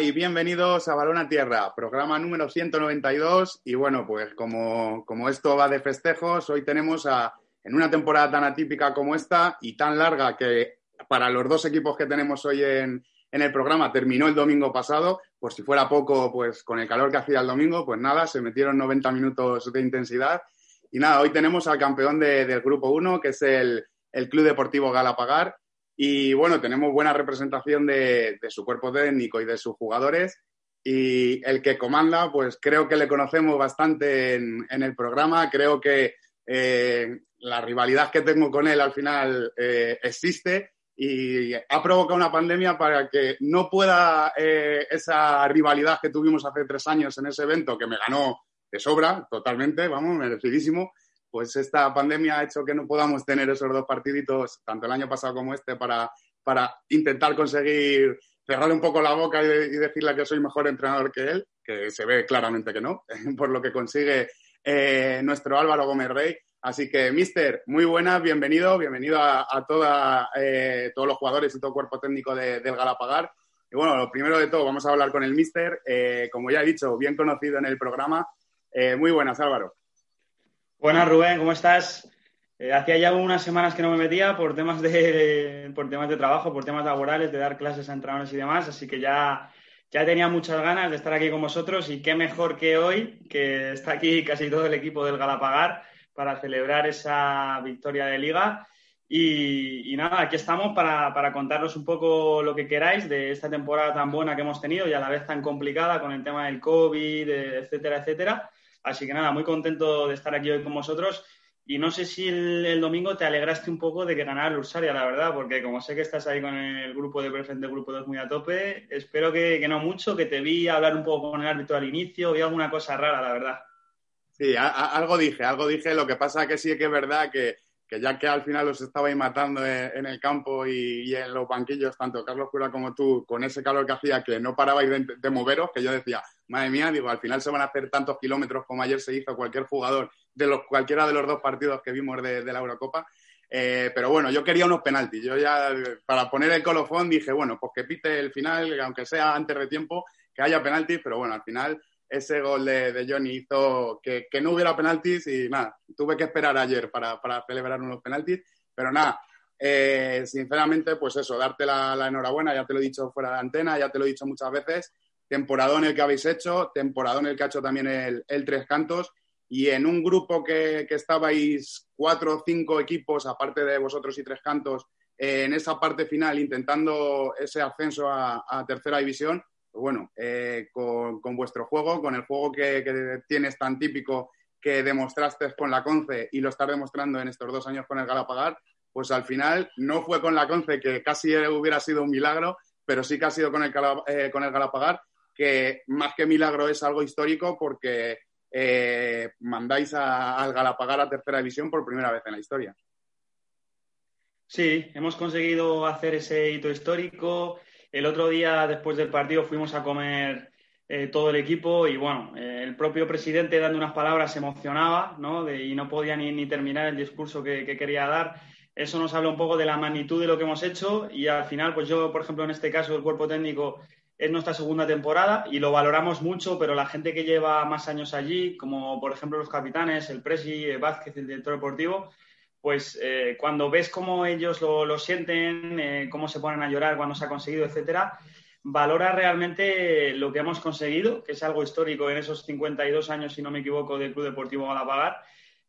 Y bienvenidos a Balón a Tierra, programa número 192. Y bueno, pues como, como esto va de festejos, hoy tenemos a, en una temporada tan atípica como esta y tan larga que para los dos equipos que tenemos hoy en, en el programa terminó el domingo pasado, pues si fuera poco, pues con el calor que hacía el domingo, pues nada, se metieron 90 minutos de intensidad. Y nada, hoy tenemos al campeón de- del Grupo 1, que es el, el Club Deportivo Galapagar. Y bueno, tenemos buena representación de, su cuerpo técnico y de sus jugadores. Y el que comanda, pues creo que le conocemos bastante en, en el programa. Creo que eh, la rivalidad que tengo con él al final eh, existe y ha provocado una pandemia para que no pueda eh, esa rivalidad que tuvimos hace tres años en ese evento, que me ganó de sobra, totalmente, vamos, merecidísimo, pues esta pandemia ha hecho que no podamos tener esos dos partiditos, tanto el año pasado como este, para, para intentar conseguir cerrar un poco la boca y, decirle que soy mejor entrenador que él, que se ve claramente que no, por lo que consigue eh, nuestro Álvaro Gómez Rey. Así que, Mister, muy buenas, bienvenido, bienvenido a, a toda, eh, todos los jugadores y todo el cuerpo técnico de- del Galapagar. Y bueno, lo primero de todo, vamos a hablar con el Mister, eh, como ya he dicho, bien conocido en el programa. Eh, muy buenas, Álvaro. Buenas, Rubén, ¿cómo estás? Eh, hacía ya unas semanas que no me metía por temas de, por temas de trabajo, por temas laborales, de dar clases a entrenadores y demás, así que ya, ya tenía muchas ganas de estar aquí con vosotros y qué mejor que hoy, que está aquí casi todo el equipo del Galapagar para celebrar esa victoria de liga. Y, y nada, aquí estamos para, para contaros un poco lo que queráis de esta temporada tan buena que hemos tenido y a la vez tan complicada con el tema del COVID, etcétera, etcétera. Así que nada, muy contento de estar aquí hoy con vosotros. Y no sé si el, domingo te alegraste un poco de que ganara el Ursaria, la verdad, porque como sé que estás ahí con el grupo de del Grupo 2 muy a tope, espero que, que no mucho, que te vi hablar un poco con el árbitro al inicio, vi alguna cosa rara, la verdad. Sí, algo dije, algo dije. Lo que pasa que sí que es verdad que, que ya que al final los estabais matando en, el campo y, en los banquillos, tanto Carlos Cura como tú, con ese calor que hacía, que no parabais de, de moveros, que yo decía, madre mía, digo, al final se van a hacer tantos kilómetros como ayer se hizo cualquier jugador de los, cualquiera de los dos partidos que vimos de, la Eurocopa. Eh, pero bueno, yo quería unos penaltis. Yo ya, para poner el colofón, dije, bueno, pues que pite el final, aunque sea antes de tiempo, que haya penaltis, pero bueno, al final ese gol de, Johnny hizo que, no hubiera penaltis y nada, tuve que esperar ayer para, celebrar unos penaltis, pero nada, eh, sinceramente, pues eso, darte la, enhorabuena, ya te lo he dicho fuera de antena, ya te lo he dicho muchas veces, temporada en el que habéis hecho, temporada en el que ha hecho también el, Tres Cantos, y en un grupo que, estabais cuatro o cinco equipos, aparte de vosotros y Tres Cantos, en esa parte final intentando ese ascenso a tercera división, bueno, eh, con, vuestro juego, con el juego que, tienes tan típico que demostraste con la Conce y lo estás demostrando en estos dos años con el Galapagar, pues al final no fue con la Conce, que casi hubiera sido un milagro, pero sí que ha sido con el, eh, Galapagar, que más que milagro es algo histórico porque eh, mandáis al Galapagar a tercera división por primera vez en la historia. Sí, hemos conseguido hacer ese hito histórico. El otro día, después del partido, fuimos a comer eh, todo el equipo y, bueno, eh, el propio presidente dando unas palabras se emocionaba, ¿no? y no podía ni, terminar el discurso que, quería dar. Eso nos habla un poco de la magnitud de lo que hemos hecho y al final, pues yo, por ejemplo, en este caso, el cuerpo técnico es nuestra segunda temporada y lo valoramos mucho, pero la gente que lleva más años allí, como por ejemplo los capitanes, el Presi, Vázquez, el director deportivo, pues eh, cuando ves cómo ellos lo, sienten, eh, cómo se ponen a llorar cuando se ha conseguido, etcétera, valora realmente lo que hemos conseguido, que es algo histórico en esos 52 años, si no me equivoco, del Club Deportivo Galapagar.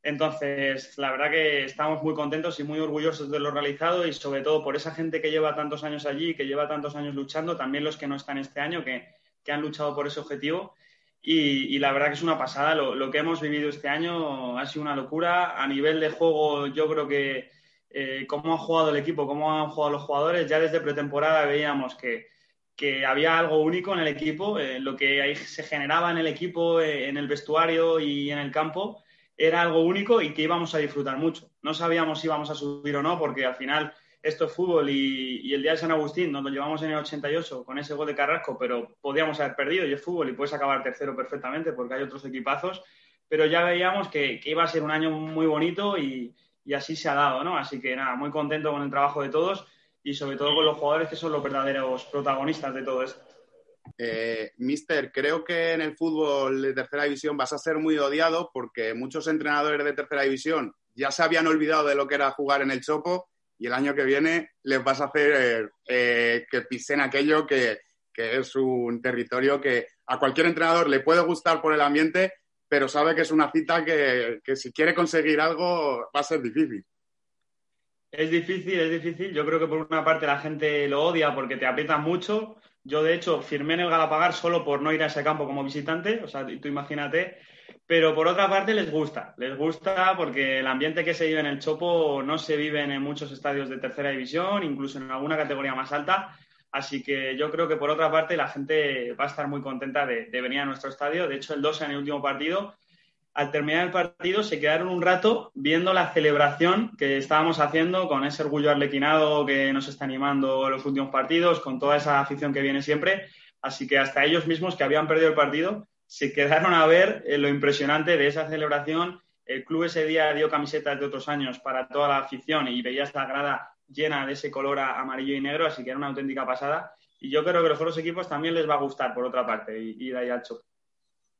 Entonces, la verdad que estamos muy contentos y muy orgullosos de lo realizado y sobre todo por esa gente que lleva tantos años allí, que lleva tantos años luchando, también los que no están este año, que, que han luchado por ese objetivo y, la verdad que es una pasada. Lo, que hemos vivido este año ha sido una locura. A nivel de juego, yo creo que eh, cómo ha jugado el equipo, cómo han jugado los jugadores, ya desde pretemporada veíamos que, que había algo único en el equipo. Eh, lo que ahí se generaba en el equipo, eh, en el vestuario y en el campo, era algo único y que íbamos a disfrutar mucho. No sabíamos si íbamos a subir o no, porque al final esto es fútbol y, el día de San Agustín nos lo llevamos en el 88 con ese gol de Carrasco, pero podíamos haber perdido y es fútbol y puedes acabar tercero perfectamente porque hay otros equipazos, pero ya veíamos que, iba a ser un año muy bonito y, así se ha dado, ¿no? Así que nada, muy contento con el trabajo de todos y sobre todo con los jugadores que son los verdaderos protagonistas de todo esto. Eh, mister, creo que en el fútbol de tercera división vas a ser muy odiado porque muchos entrenadores de tercera división ya se habían olvidado de lo que era jugar en el Chopo y el año que viene les vas a hacer eh, que pisen aquello que, es un territorio que a cualquier entrenador le puede gustar por el ambiente, pero sabe que es una cita que, si quiere conseguir algo va a ser difícil. Es difícil, es difícil. Yo creo que por una parte la gente lo odia porque te aprieta mucho. Yo, de hecho, firmé en el Galapagar solo por no ir a ese campo como visitante. O sea, tú imagínate pero por otra parte les gusta, les gusta porque el ambiente que se vive en el Chopo no se vive en muchos estadios de tercera división, incluso en alguna categoría más alta. Así que yo creo que por otra parte la gente va a estar muy contenta de, venir a nuestro estadio. De hecho, el 2 en el último partido, al terminar el partido, se quedaron un rato viendo la celebración que estábamos haciendo con ese orgullo arlequinado que nos está animando en los últimos partidos, con toda esa afición que viene siempre. Así que hasta ellos mismos que habían perdido el partido se quedaron a ver eh, lo impresionante de esa celebración. El club ese día dio camisetas de otros años para toda la afición y veías la grada llena de ese color amarillo y negro, así que era una auténtica pasada. Y yo creo que los otros equipos también les va a gustar, por otra parte, ir ahí al choque.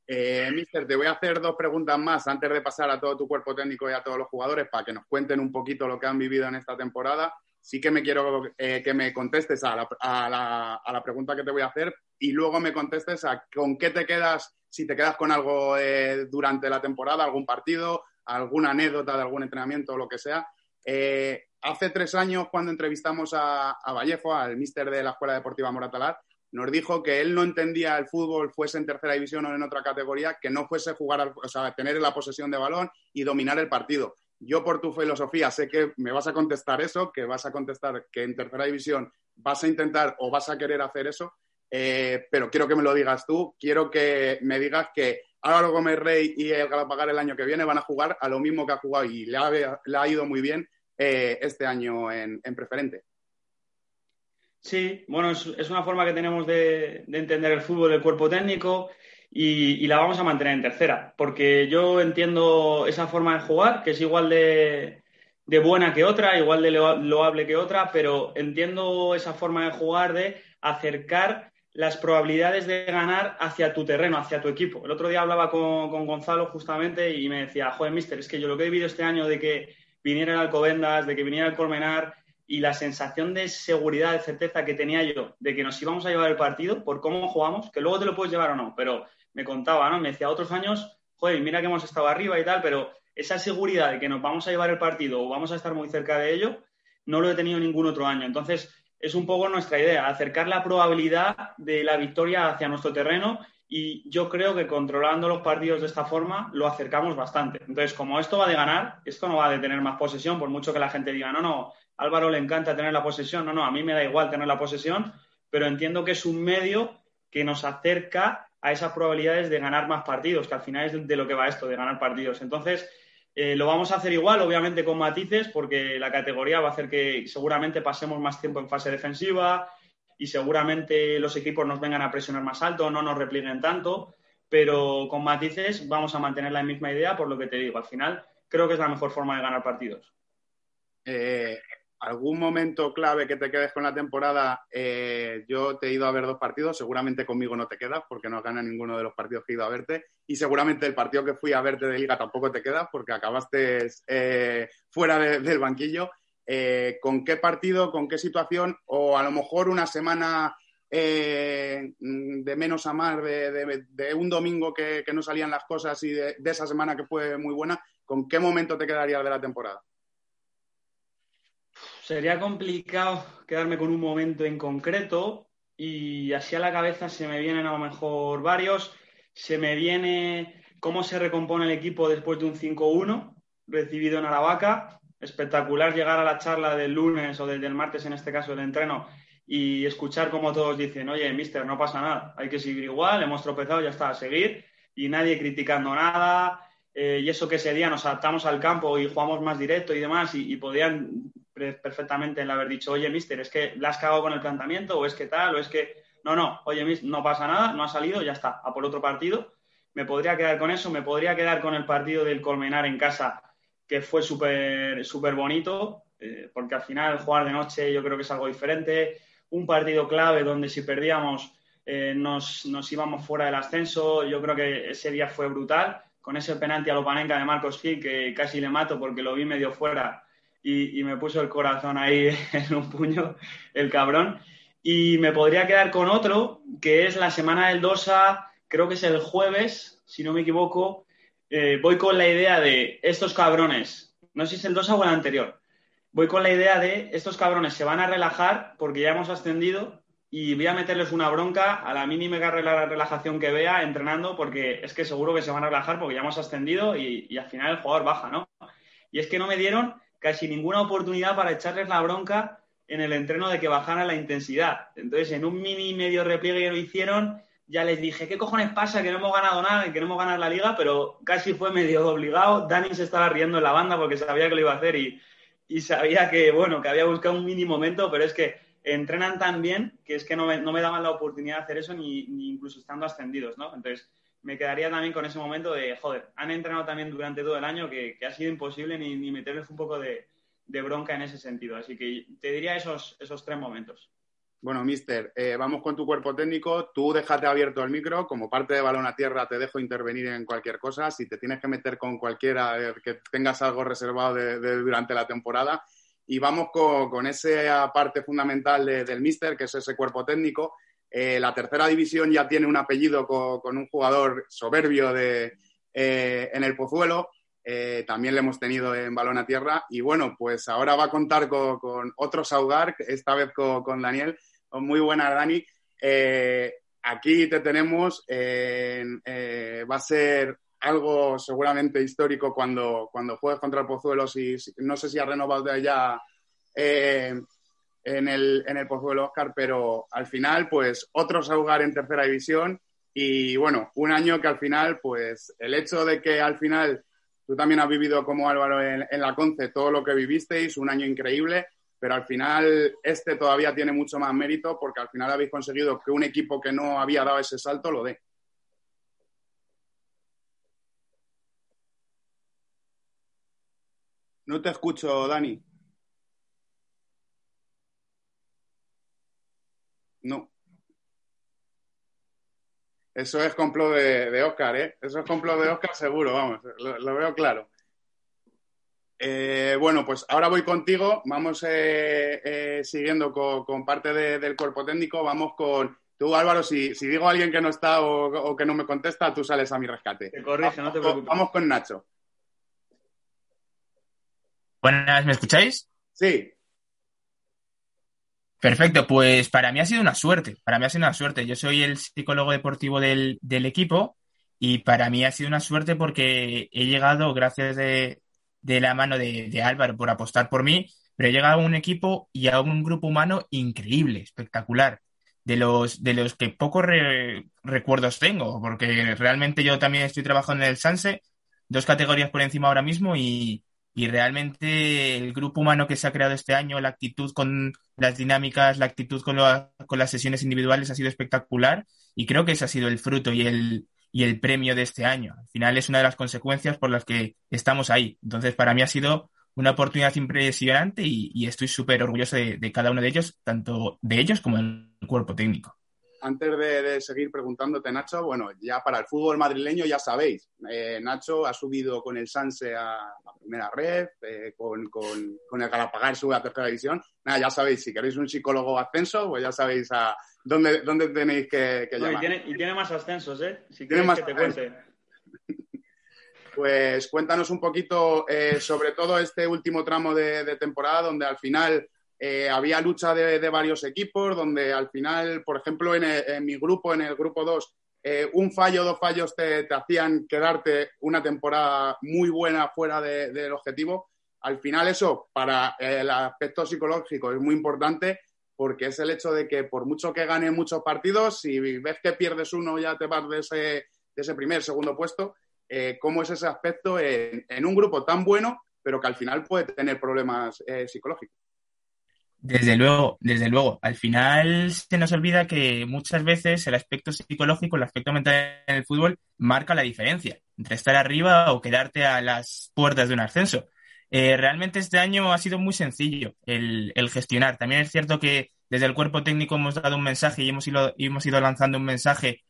Eh, mister, te voy a hacer dos preguntas más antes de pasar a todo tu cuerpo técnico y a todos los jugadores para que nos cuenten un poquito lo que han vivido en esta temporada. Sí que me quiero eh, que me contestes a la, pregunta que te voy a hacer y luego me contestes a con qué te quedas si te quedas con algo eh, durante la temporada, algún partido, alguna anécdota de algún entrenamiento o lo que sea. Eh, hace tres años, cuando entrevistamos a, Vallejo, al míster de la Escuela Deportiva Moratalar, nos dijo que él no entendía el fútbol, fuese en tercera división o en otra categoría, que no fuese jugar, o sea, tener la posesión de balón y dominar el partido. Yo, por tu filosofía, sé que me vas a contestar eso, que vas a contestar que en tercera división vas a intentar o vas a querer hacer eso, eh, pero quiero que me lo digas tú. Quiero que me digas que Álvaro Gómez Rey y el Galapagar el año que viene van a jugar a lo mismo que ha jugado y le ha, ido muy bien eh, este año en, preferente. Sí, bueno, es, una forma que tenemos de, entender el fútbol, el cuerpo técnico. y, la vamos a mantener en tercera, porque yo entiendo esa forma de jugar, que es igual de, buena que otra, igual de loable que otra, pero entiendo esa forma de jugar de acercar las probabilidades de ganar hacia tu terreno, hacia tu equipo. El otro día hablaba con, con Gonzalo justamente y me decía, joder, mister, es que yo lo que he vivido este año de que viniera el Alcobendas, de que viniera el Colmenar, y la sensación de seguridad, de certeza que tenía yo de que nos íbamos a llevar el partido por cómo jugamos, que luego te lo puedes llevar o no, pero me contaba, ¿no? Me decía, otros años, joder, mira que hemos estado arriba y tal, pero esa seguridad de que nos vamos a llevar el partido o vamos a estar muy cerca de ello, no lo he tenido ningún otro año. Entonces, es un poco nuestra idea, acercar la probabilidad de la victoria hacia nuestro terreno y yo creo que controlando los partidos de esta forma lo acercamos bastante. Entonces, como esto va de ganar, esto no va de tener más posesión, por mucho que la gente diga, no, no, Álvaro le encanta tener la posesión, no, no, a mí me da igual tener la posesión, pero entiendo que es un medio que nos acerca a esas probabilidades de ganar más partidos, que al final es de lo que va esto, de ganar partidos. Entonces, eh, lo vamos a hacer igual, obviamente con matices, porque la categoría va a hacer que seguramente pasemos más tiempo en fase defensiva y seguramente los equipos nos vengan a presionar más alto, no nos replieguen tanto, pero con matices vamos a mantener la misma idea por lo que te digo. Al final, creo que es la mejor forma de ganar partidos. Eh, algún momento clave que te quedes con la temporada, eh, yo te he ido a ver dos partidos, seguramente conmigo no te quedas porque no gana ninguno de los partidos que he ido a verte y seguramente el partido que fui a verte de liga tampoco te quedas porque acabaste eh, fuera del banquillo. Eh, ¿Con qué partido, con qué situación o a lo mejor una semana de menos a más, de, un domingo que, no salían las cosas y de esa semana que fue muy buena, ¿con qué momento te quedarías de la temporada? Sería complicado quedarme con un momento en concreto y así a la cabeza se me vienen a lo mejor varios. Se me viene cómo se recompone el equipo después de un 5-1 recibido en Aravaca. Espectacular llegar a la charla del lunes o del, martes, en este caso del entreno, y escuchar como todos dicen, oye, mister, no pasa nada, hay que seguir igual, hemos tropezado, ya está, a seguir, y nadie criticando nada, eh, y eso que ese día nos adaptamos al campo y jugamos más directo y demás, y podían perfectamente el haber dicho, oye, mister, es que la has cagado con el planteamiento, o es que tal, o es que. No, no, oye, mister, no pasa nada, no ha salido, ya está, a por otro partido. Me podría quedar con eso, me podría quedar con el partido del Colmenar en casa, que fue súper súper bonito, eh, porque al final jugar de noche yo creo que es algo diferente. Un partido clave donde si perdíamos eh, nos, nos, íbamos fuera del ascenso, yo creo que ese día fue brutal. Con ese penalti a Lopanenka de Marcos Gil, que casi le mato porque lo vi medio fuera y, me puso el corazón ahí en un puño, el cabrón. Y me podría quedar con otro, que es la semana del Dosa, creo que es el jueves, si no me equivoco. Eh, voy con la idea de estos cabrones, no sé si es el Dosa o el anterior, voy con la idea de estos cabrones se van a relajar porque ya hemos ascendido y voy a meterles una bronca a la mínima relajación que vea entrenando porque es que seguro que se van a relajar porque ya hemos ascendido y, y al final el jugador baja, ¿no? Y es que no me dieron casi ninguna oportunidad para echarles la bronca en el entreno de que bajaran la intensidad. Entonces, en un mini medio repliegue lo hicieron, ya les dije, ¿qué cojones pasa? Que no hemos ganado nada, que queremos ganar la liga, pero casi fue medio obligado. Dani se estaba riendo en la banda porque sabía que lo iba a hacer y, sabía que, bueno, que había buscado un mini momento, pero es que entrenan tan bien que es que no me, no me daban la oportunidad de hacer eso ni, ni incluso estando ascendidos, ¿no? Entonces, me quedaría también con ese momento de, joder, han entrenado también durante todo el año que, ha sido imposible ni, ni meterles un poco de, bronca en ese sentido. Así que te diría esos, esos tres momentos. Bueno, mister, eh, vamos con tu cuerpo técnico. Tú déjate abierto el micro. Como parte de Balón a Tierra te dejo intervenir en cualquier cosa. Si te tienes que meter con cualquiera, eh, que tengas algo reservado de, durante la temporada. Y vamos con, esa parte fundamental del mister, que es ese cuerpo técnico. Eh, la tercera división ya tiene un apellido con, un jugador soberbio de, eh, en el Pozuelo. Eh, también le hemos tenido en balón a tierra. Y bueno, pues ahora va a contar con, otro Saugar, esta vez con, Daniel. Muy buena, Dani. aquí te tenemos. va a ser algo seguramente histórico cuando, cuando juegues contra el Pozuelo. Si, no sé si ha renovado ya en el, en el pozo del Oscar, pero al final, pues otro Saugar en tercera división y bueno, un año que al final, pues el hecho de que al final tú también has vivido como Álvaro en, en la Conce todo lo que vivisteis, un año increíble, pero al final este todavía tiene mucho más mérito porque al final habéis conseguido que un equipo que no había dado ese salto lo dé. No te escucho, Dani. No. Eso es complot de, Oscar, ¿eh? Eso es complot de Oscar seguro, vamos, lo, veo claro. Eh, bueno, pues ahora voy contigo, vamos eh, eh, siguiendo con, parte del cuerpo técnico, vamos con... Tú, Álvaro, si, digo a alguien que no está o, que no me contesta, tú sales a mi rescate. Te corrige, no te preocupes. Vamos con Nacho. Buenas, ¿me escucháis? Sí. Perfecto, pues para mí ha sido una suerte, para mí ha sido una suerte. Yo soy el psicólogo deportivo del, equipo y para mí ha sido una suerte porque he llegado, gracias de, la mano de, Álvaro por apostar por mí, pero he llegado a un equipo y a un grupo humano increíble, espectacular, de los, de los que pocos recuerdos tengo, porque realmente yo también estoy trabajando en el Sanse, dos categorías por encima ahora mismo y, y realmente el grupo humano que se ha creado este año, la actitud con las dinámicas, la actitud con, con las sesiones individuales ha sido espectacular y creo que ese ha sido el fruto y el, y el premio de este año. Al final es una de las consecuencias por las que estamos ahí. Entonces, para mí ha sido una oportunidad impresionante y, estoy súper orgulloso de, de, cada uno de ellos, tanto de ellos como del cuerpo técnico antes de, seguir preguntándote, Nacho, bueno, ya para el fútbol madrileño ya sabéis, eh, Nacho ha subido con el Sanse a, la primera red, eh, con, el Galapagar sube a tercera división. Nada, ya sabéis, si queréis un psicólogo ascenso, pues ya sabéis a dónde, dónde tenéis que, llamar. Y tiene, más ascensos, ¿eh? Si tiene más que te cuente. Pues cuéntanos un poquito eh, sobre todo este último tramo de temporada, donde al final eh, había lucha de, varios equipos, donde al final, por ejemplo, en, mi grupo, en el grupo 2, eh, un fallo, dos fallos te, hacían quedarte una temporada muy buena fuera del objetivo. Al final eso, para el aspecto psicológico, es muy importante porque es el hecho de que por mucho que gane muchos partidos, si ves que pierdes uno ya te vas de ese, ese primer, segundo puesto, eh, ¿cómo es ese aspecto en, un grupo tan bueno, pero que al final puede tener problemas psicológicos? Desde luego, desde luego. Al final se nos olvida que muchas veces el aspecto psicológico, el aspecto mental en el fútbol marca la diferencia entre estar arriba o quedarte a las puertas de un ascenso. Eh, realmente este año ha sido muy sencillo el, gestionar. También es cierto que desde el cuerpo técnico hemos dado un mensaje y hemos ido, hemos ido lanzando un mensaje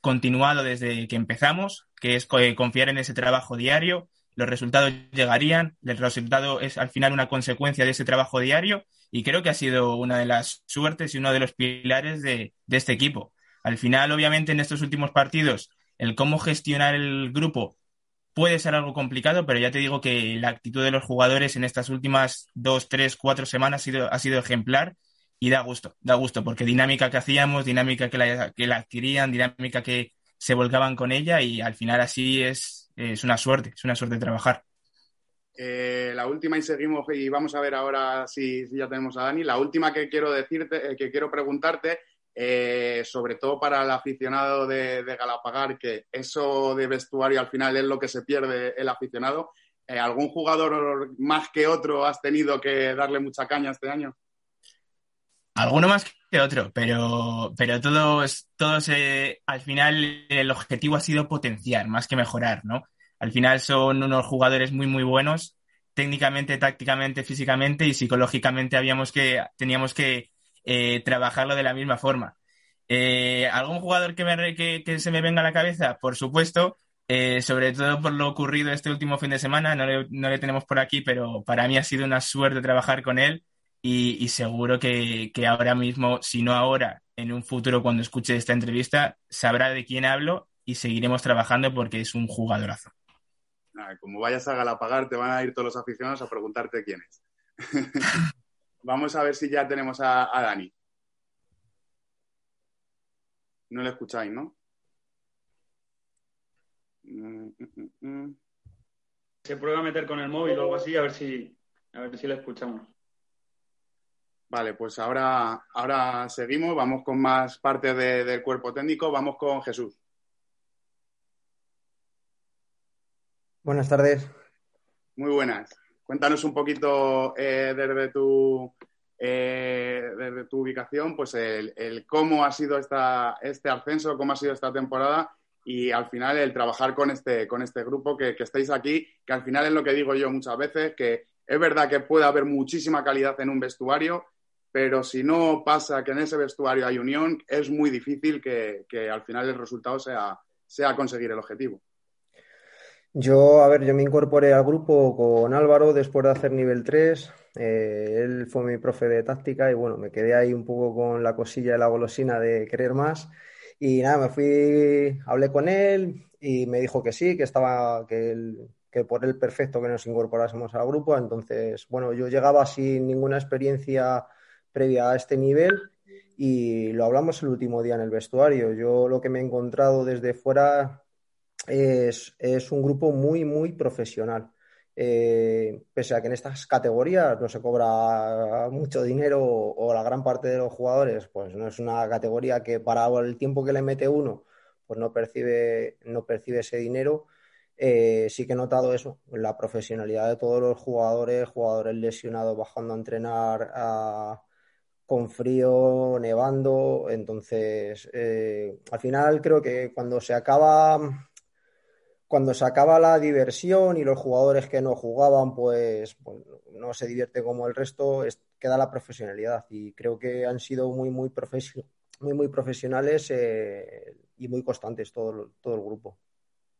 continuado desde que empezamos, que es confiar en ese trabajo diario. Los resultados llegarían, el resultado es al final una consecuencia de ese trabajo diario y creo que ha sido una de las suertes y uno de los pilares de, este equipo. Al final, obviamente, en estos últimos partidos, el cómo gestionar el grupo puede ser algo complicado, pero ya te digo que la actitud de los jugadores en estas últimas dos, tres, cuatro semanas ha sido, ha sido ejemplar y da gusto, da gusto, porque dinámica que hacíamos, dinámica que la, que la adquirían, dinámica que se volcaban con ella y al final así es, es una suerte, es una suerte trabajar. Eh, la última y seguimos y vamos a ver ahora si, ya tenemos a Dani. La última que quiero decirte, eh, que quiero preguntarte, eh, sobre todo para el aficionado de, Galapagar, que eso de vestuario al final es lo que se pierde el aficionado. ¿Algún jugador más que otro has tenido que darle mucha caña este año? Alguno más que otro, pero, pero todos, todos al final el objetivo ha sido potenciar más que mejorar, ¿no? Al final son unos jugadores muy, muy buenos, técnicamente, tácticamente, físicamente y psicológicamente habíamos que, teníamos que eh, trabajarlo de la misma forma. Eh, ¿Algún jugador que, me, que, se me venga a la cabeza? Por supuesto, eh, sobre todo por lo ocurrido este último fin de semana, no le, tenemos por aquí, pero para mí ha sido una suerte trabajar con él y, seguro que, que, ahora mismo, si no ahora, en un futuro cuando escuche esta entrevista, sabrá de quién hablo y seguiremos trabajando porque es un jugadorazo como vayas a Galapagar, te van a ir todos los aficionados a preguntarte quién es. Vamos a ver si ya tenemos a, Dani. No le escucháis, ¿no? Se prueba a meter con el móvil o algo así, a ver si, a ver si le escuchamos. Vale, pues ahora, ahora seguimos, vamos con más parte del cuerpo técnico, vamos con Jesús. Buenas tardes. Muy buenas. Cuéntanos un poquito eh, desde, tu, eh, desde tu ubicación, pues el, cómo ha sido esta, este ascenso, cómo ha sido esta temporada y al final el trabajar con este, con este grupo que, estáis aquí, que al final es lo que digo yo muchas veces, que Es verdad que puede haber muchísima calidad en un vestuario, pero si no pasa que en ese vestuario hay unión, es muy difícil que, al final el resultado sea, sea conseguir el objetivo. Yo, a ver, yo me incorporé al grupo con Álvaro después de hacer nivel 3. Eh, él fue mi profe de táctica y bueno, me quedé ahí un poco con la cosilla de la golosina de querer más. Y nada, me fui, hablé con él y me dijo que sí, que estaba, que, que por él perfecto que nos incorporásemos al grupo. Entonces, bueno, yo llegaba sin ninguna experiencia previa a este nivel y lo hablamos el último día en el vestuario. Yo lo que me he encontrado desde fuera es, es un grupo muy, muy profesional. Eh, pese a que en estas categorías no se cobra mucho dinero o, la gran parte de los jugadores, pues no es una categoría que para el tiempo que le mete uno, pues no percibe, no percibe ese dinero. Eh, sí que he notado eso, la profesionalidad de todos los jugadores, jugadores lesionados bajando a entrenar con frío, nevando. Entonces, eh, al final creo que cuando se acaba cuando se acaba la diversión y los jugadores que no jugaban, pues, pues no se divierte como el resto, queda la profesionalidad. Y creo que han sido muy, muy, muy, profesionales eh, y muy constantes todo, todo el grupo.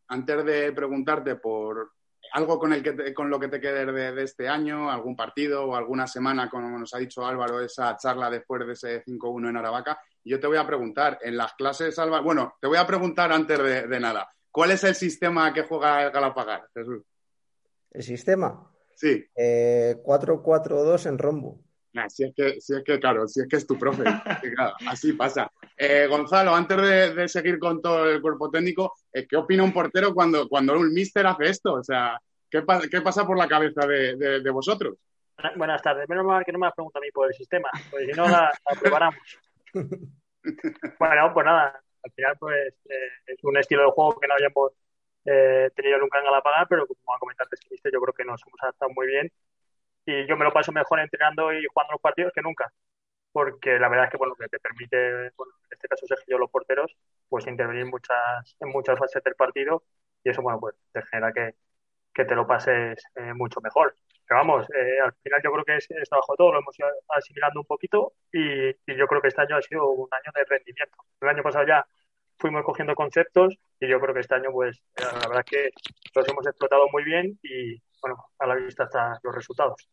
Antes de preguntarte por algo con, el que con lo que te quedes de, este año, algún partido o alguna semana, como nos ha dicho Álvaro, esa charla después de ese 5-1 en Aravaca, yo te voy a preguntar, en las clases, Álvaro, bueno, te voy a preguntar antes de nada, ¿Cuál es el sistema que juega Galapagar, Jesús? ¿El sistema? Sí. 4-4-2 eh, en rombo. si, es que, si es que, claro, si es que es tu profe. así pasa. Eh, Gonzalo, antes de, seguir con todo el cuerpo técnico, eh, ¿qué opina un portero cuando, cuando un mister hace esto? O sea, ¿qué, pasa por la cabeza de, vosotros? Buenas tardes. Menos mal que no me has preguntado a mí por el sistema, porque si no la preparamos. bueno, pues nada, al final pues eh, es un estilo de juego que no habíamos eh, tenido nunca en Galapagar, pero como comentaste que yo creo que nos hemos adaptado muy bien y yo me lo paso mejor entrenando y jugando los partidos que nunca, porque la verdad es que bueno que te permite, en este caso Sergio los porteros, pues intervenir en muchas en muchas fases del partido y eso bueno pues te genera que, que te lo pases eh, mucho mejor. Pero vamos, al final yo creo que es, es, trabajo todo, lo hemos ido asimilando un poquito y, y, yo creo que este año ha sido un año de rendimiento. El año pasado ya fuimos cogiendo conceptos y yo creo que este año, pues, eh, la verdad es que los hemos explotado muy bien y, bueno, a la vista están los resultados.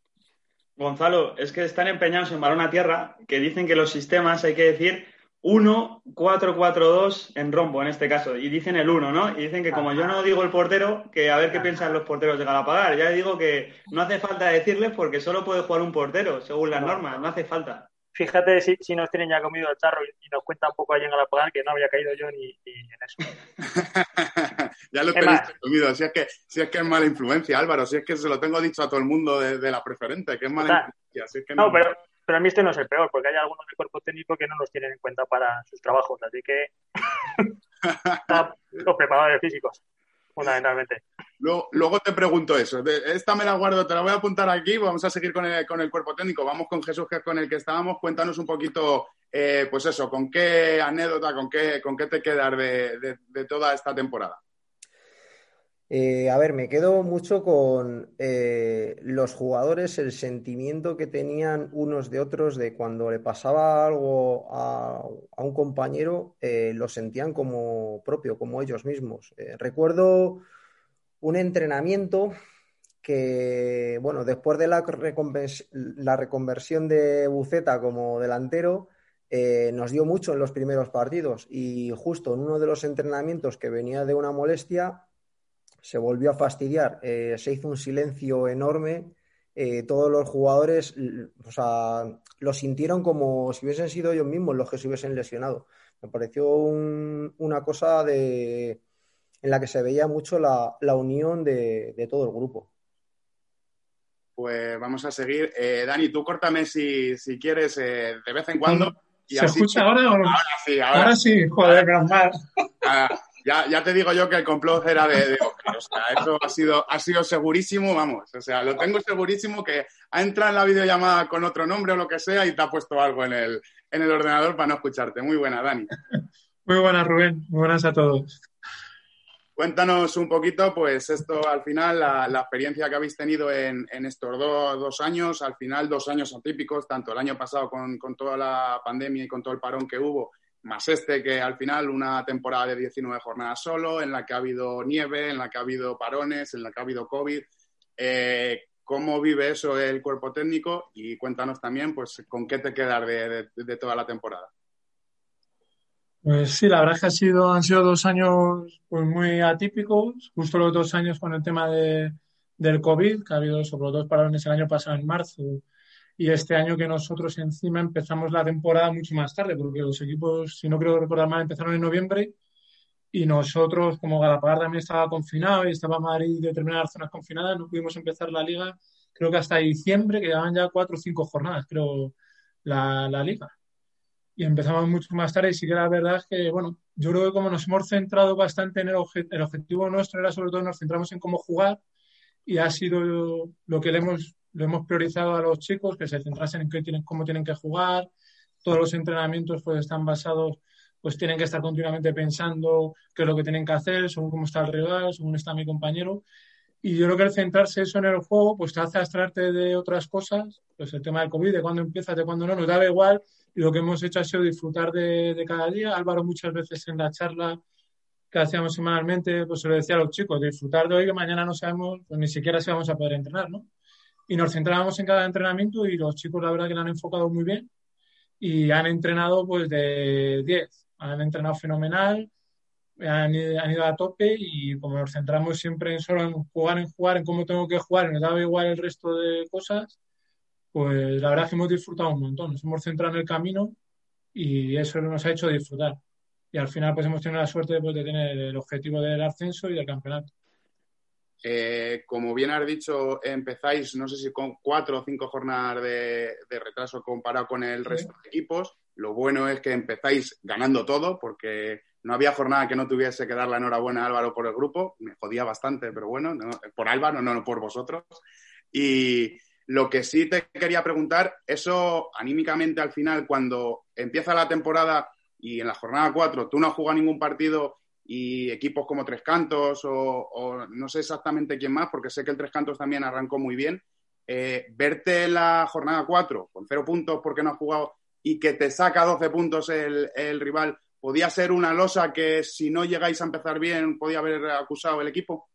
Gonzalo, es que están empeñados en balón a tierra, que dicen que los sistemas hay que decir 1, 4, 4, 2 en rombo en este caso. Y dicen el 1, ¿no? Y dicen que como yo no digo el portero, que a ver qué piensan los porteros de Galapagar. Ya digo que no hace falta decirles porque solo puede jugar un portero, según las normas, no hace falta fíjate si, si, nos tienen ya comido el charro y, nos cuenta un poco ahí en Galapagos que no había caído yo ni, en eso. ya lo tenéis comido, si es, que, si es que es mala influencia, Álvaro, si es que se lo tengo dicho a todo el mundo de, la preferente, que es mala influencia. no, pero, pero a mí este no es el peor, porque hay algunos del cuerpo técnico que no nos tienen en cuenta para sus trabajos, así que los preparadores físicos fundamentalmente. Luego, te pregunto eso. Esta me la guardo, te la voy a apuntar aquí. Vamos a seguir con el, con el cuerpo técnico. Vamos con Jesús, que es con el que estábamos. Cuéntanos un poquito, eh, pues eso, con qué anécdota, con qué, con qué te quedas de toda esta temporada. Eh, a ver, me quedo mucho con eh, los jugadores, el sentimiento que tenían unos de otros de cuando le pasaba algo a, un compañero, eh, lo sentían como propio, como ellos mismos. recuerdo un entrenamiento que, bueno, después de la, la reconversión de Buceta como delantero, nos dio mucho en los primeros partidos y justo en uno de los entrenamientos que venía de una molestia, se volvió a fastidiar, eh, se hizo un silencio enorme, eh, todos los jugadores o sea, lo sintieron como si hubiesen sido ellos mismos los que se hubiesen lesionado. Me pareció una cosa de, en la que se veía mucho la, unión de, todo el grupo. Pues vamos a seguir. Eh, Dani, tú córtame si, quieres de vez en cuando. ¿Se escucha ahora o Ahora sí, ahora, sí, joder, mal. Ah, ya, ya te digo yo que el complot era de, Oscar. O sea, eso ha sido, ha sido segurísimo, vamos. O sea, lo tengo segurísimo que ha entrado en la videollamada con otro nombre o lo que sea y te ha puesto algo en el, en el ordenador para no escucharte. Muy buena, Dani. Muy buenas, Rubén. Muy buenas a todos. Cuéntanos un poquito, pues esto al final, la, la experiencia que habéis tenido en, en estos do- dos años, al final dos años atípicos, tanto el año pasado con, con toda la pandemia y con todo el parón que hubo, más este que al final una temporada de 19 jornadas solo, en la que ha habido nieve, en la que ha habido parones, en la que ha habido COVID. Eh, ¿Cómo vive eso el cuerpo técnico? Y cuéntanos también, pues, con qué te quedas de, de- toda la temporada. Pues sí, la verdad es que ha sido, han sido dos años pues muy atípicos, justo los dos años con el tema de, del COVID, que ha habido sobre los dos parones el año pasado en marzo y este año que nosotros encima empezamos la temporada mucho más tarde, porque los equipos, si no creo recordar mal, empezaron en noviembre y nosotros, como Galapagar también estaba confinado y estaba Madrid y determinadas zonas confinadas, no pudimos empezar la liga, creo que hasta diciembre, que llevaban ya cuatro o cinco jornadas, creo, la, la liga. Y empezamos mucho más tarde y sí que la verdad es que, bueno, yo creo que como nos hemos centrado bastante en el, obje- el objetivo nuestro era sobre todo nos centramos en cómo jugar y ha sido lo que le hemos, le hemos priorizado a los chicos, que se centrasen en qué tienen, cómo tienen que jugar, todos los entrenamientos pues están basados, pues tienen que estar continuamente pensando qué es lo que tienen que hacer, según cómo está el rival, según está mi compañero. Y yo creo que el centrarse eso en el juego, pues te hace abstraerte de otras cosas, pues el tema del COVID, de cuándo empiezas, de cuándo no, nos da igual. Y lo que hemos hecho ha sido disfrutar de, de cada día. Álvaro muchas veces en la charla que hacíamos semanalmente, pues se lo decía a los chicos, disfrutar de hoy que mañana no sabemos pues, ni siquiera si vamos a poder entrenar, ¿no? Y nos centrábamos en cada entrenamiento y los chicos la verdad que lo han enfocado muy bien y han entrenado pues de 10, han entrenado fenomenal, han, ido- a tope y como nos centramos siempre solo en jugar, en jugar, en cómo tengo que jugar, nos daba igual el resto de cosas, pues la verdad que hemos disfrutado un montón, nos hemos centrado en el camino y eso nos ha hecho disfrutar. Y al final pues hemos tenido la suerte pues, de tener el objetivo del ascenso y del campeonato. Eh, como bien has dicho, empezáis, no sé si con cuatro o cinco jornadas de, de retraso comparado con el resto de equipos. Lo bueno es que empezáis ganando todo, porque no había jornada que no tuviese que dar la enhorabuena a Álvaro por el grupo. Me jodía bastante, pero bueno, no- por Álvaro, no, no por vosotros. Y lo que sí te quería preguntar, eso anímicamente al final, cuando empieza la temporada y en la jornada 4 tú no has jugado ningún partido y equipos como Tres Cantos o, no sé exactamente quién más, porque sé que el Tres Cantos también arrancó muy bien, eh, verte la jornada 4 con cero puntos porque no has jugado y que te saca 12 puntos el, rival, ¿podía ser una losa que si no llegáis a empezar bien podía haber acusado el equipo?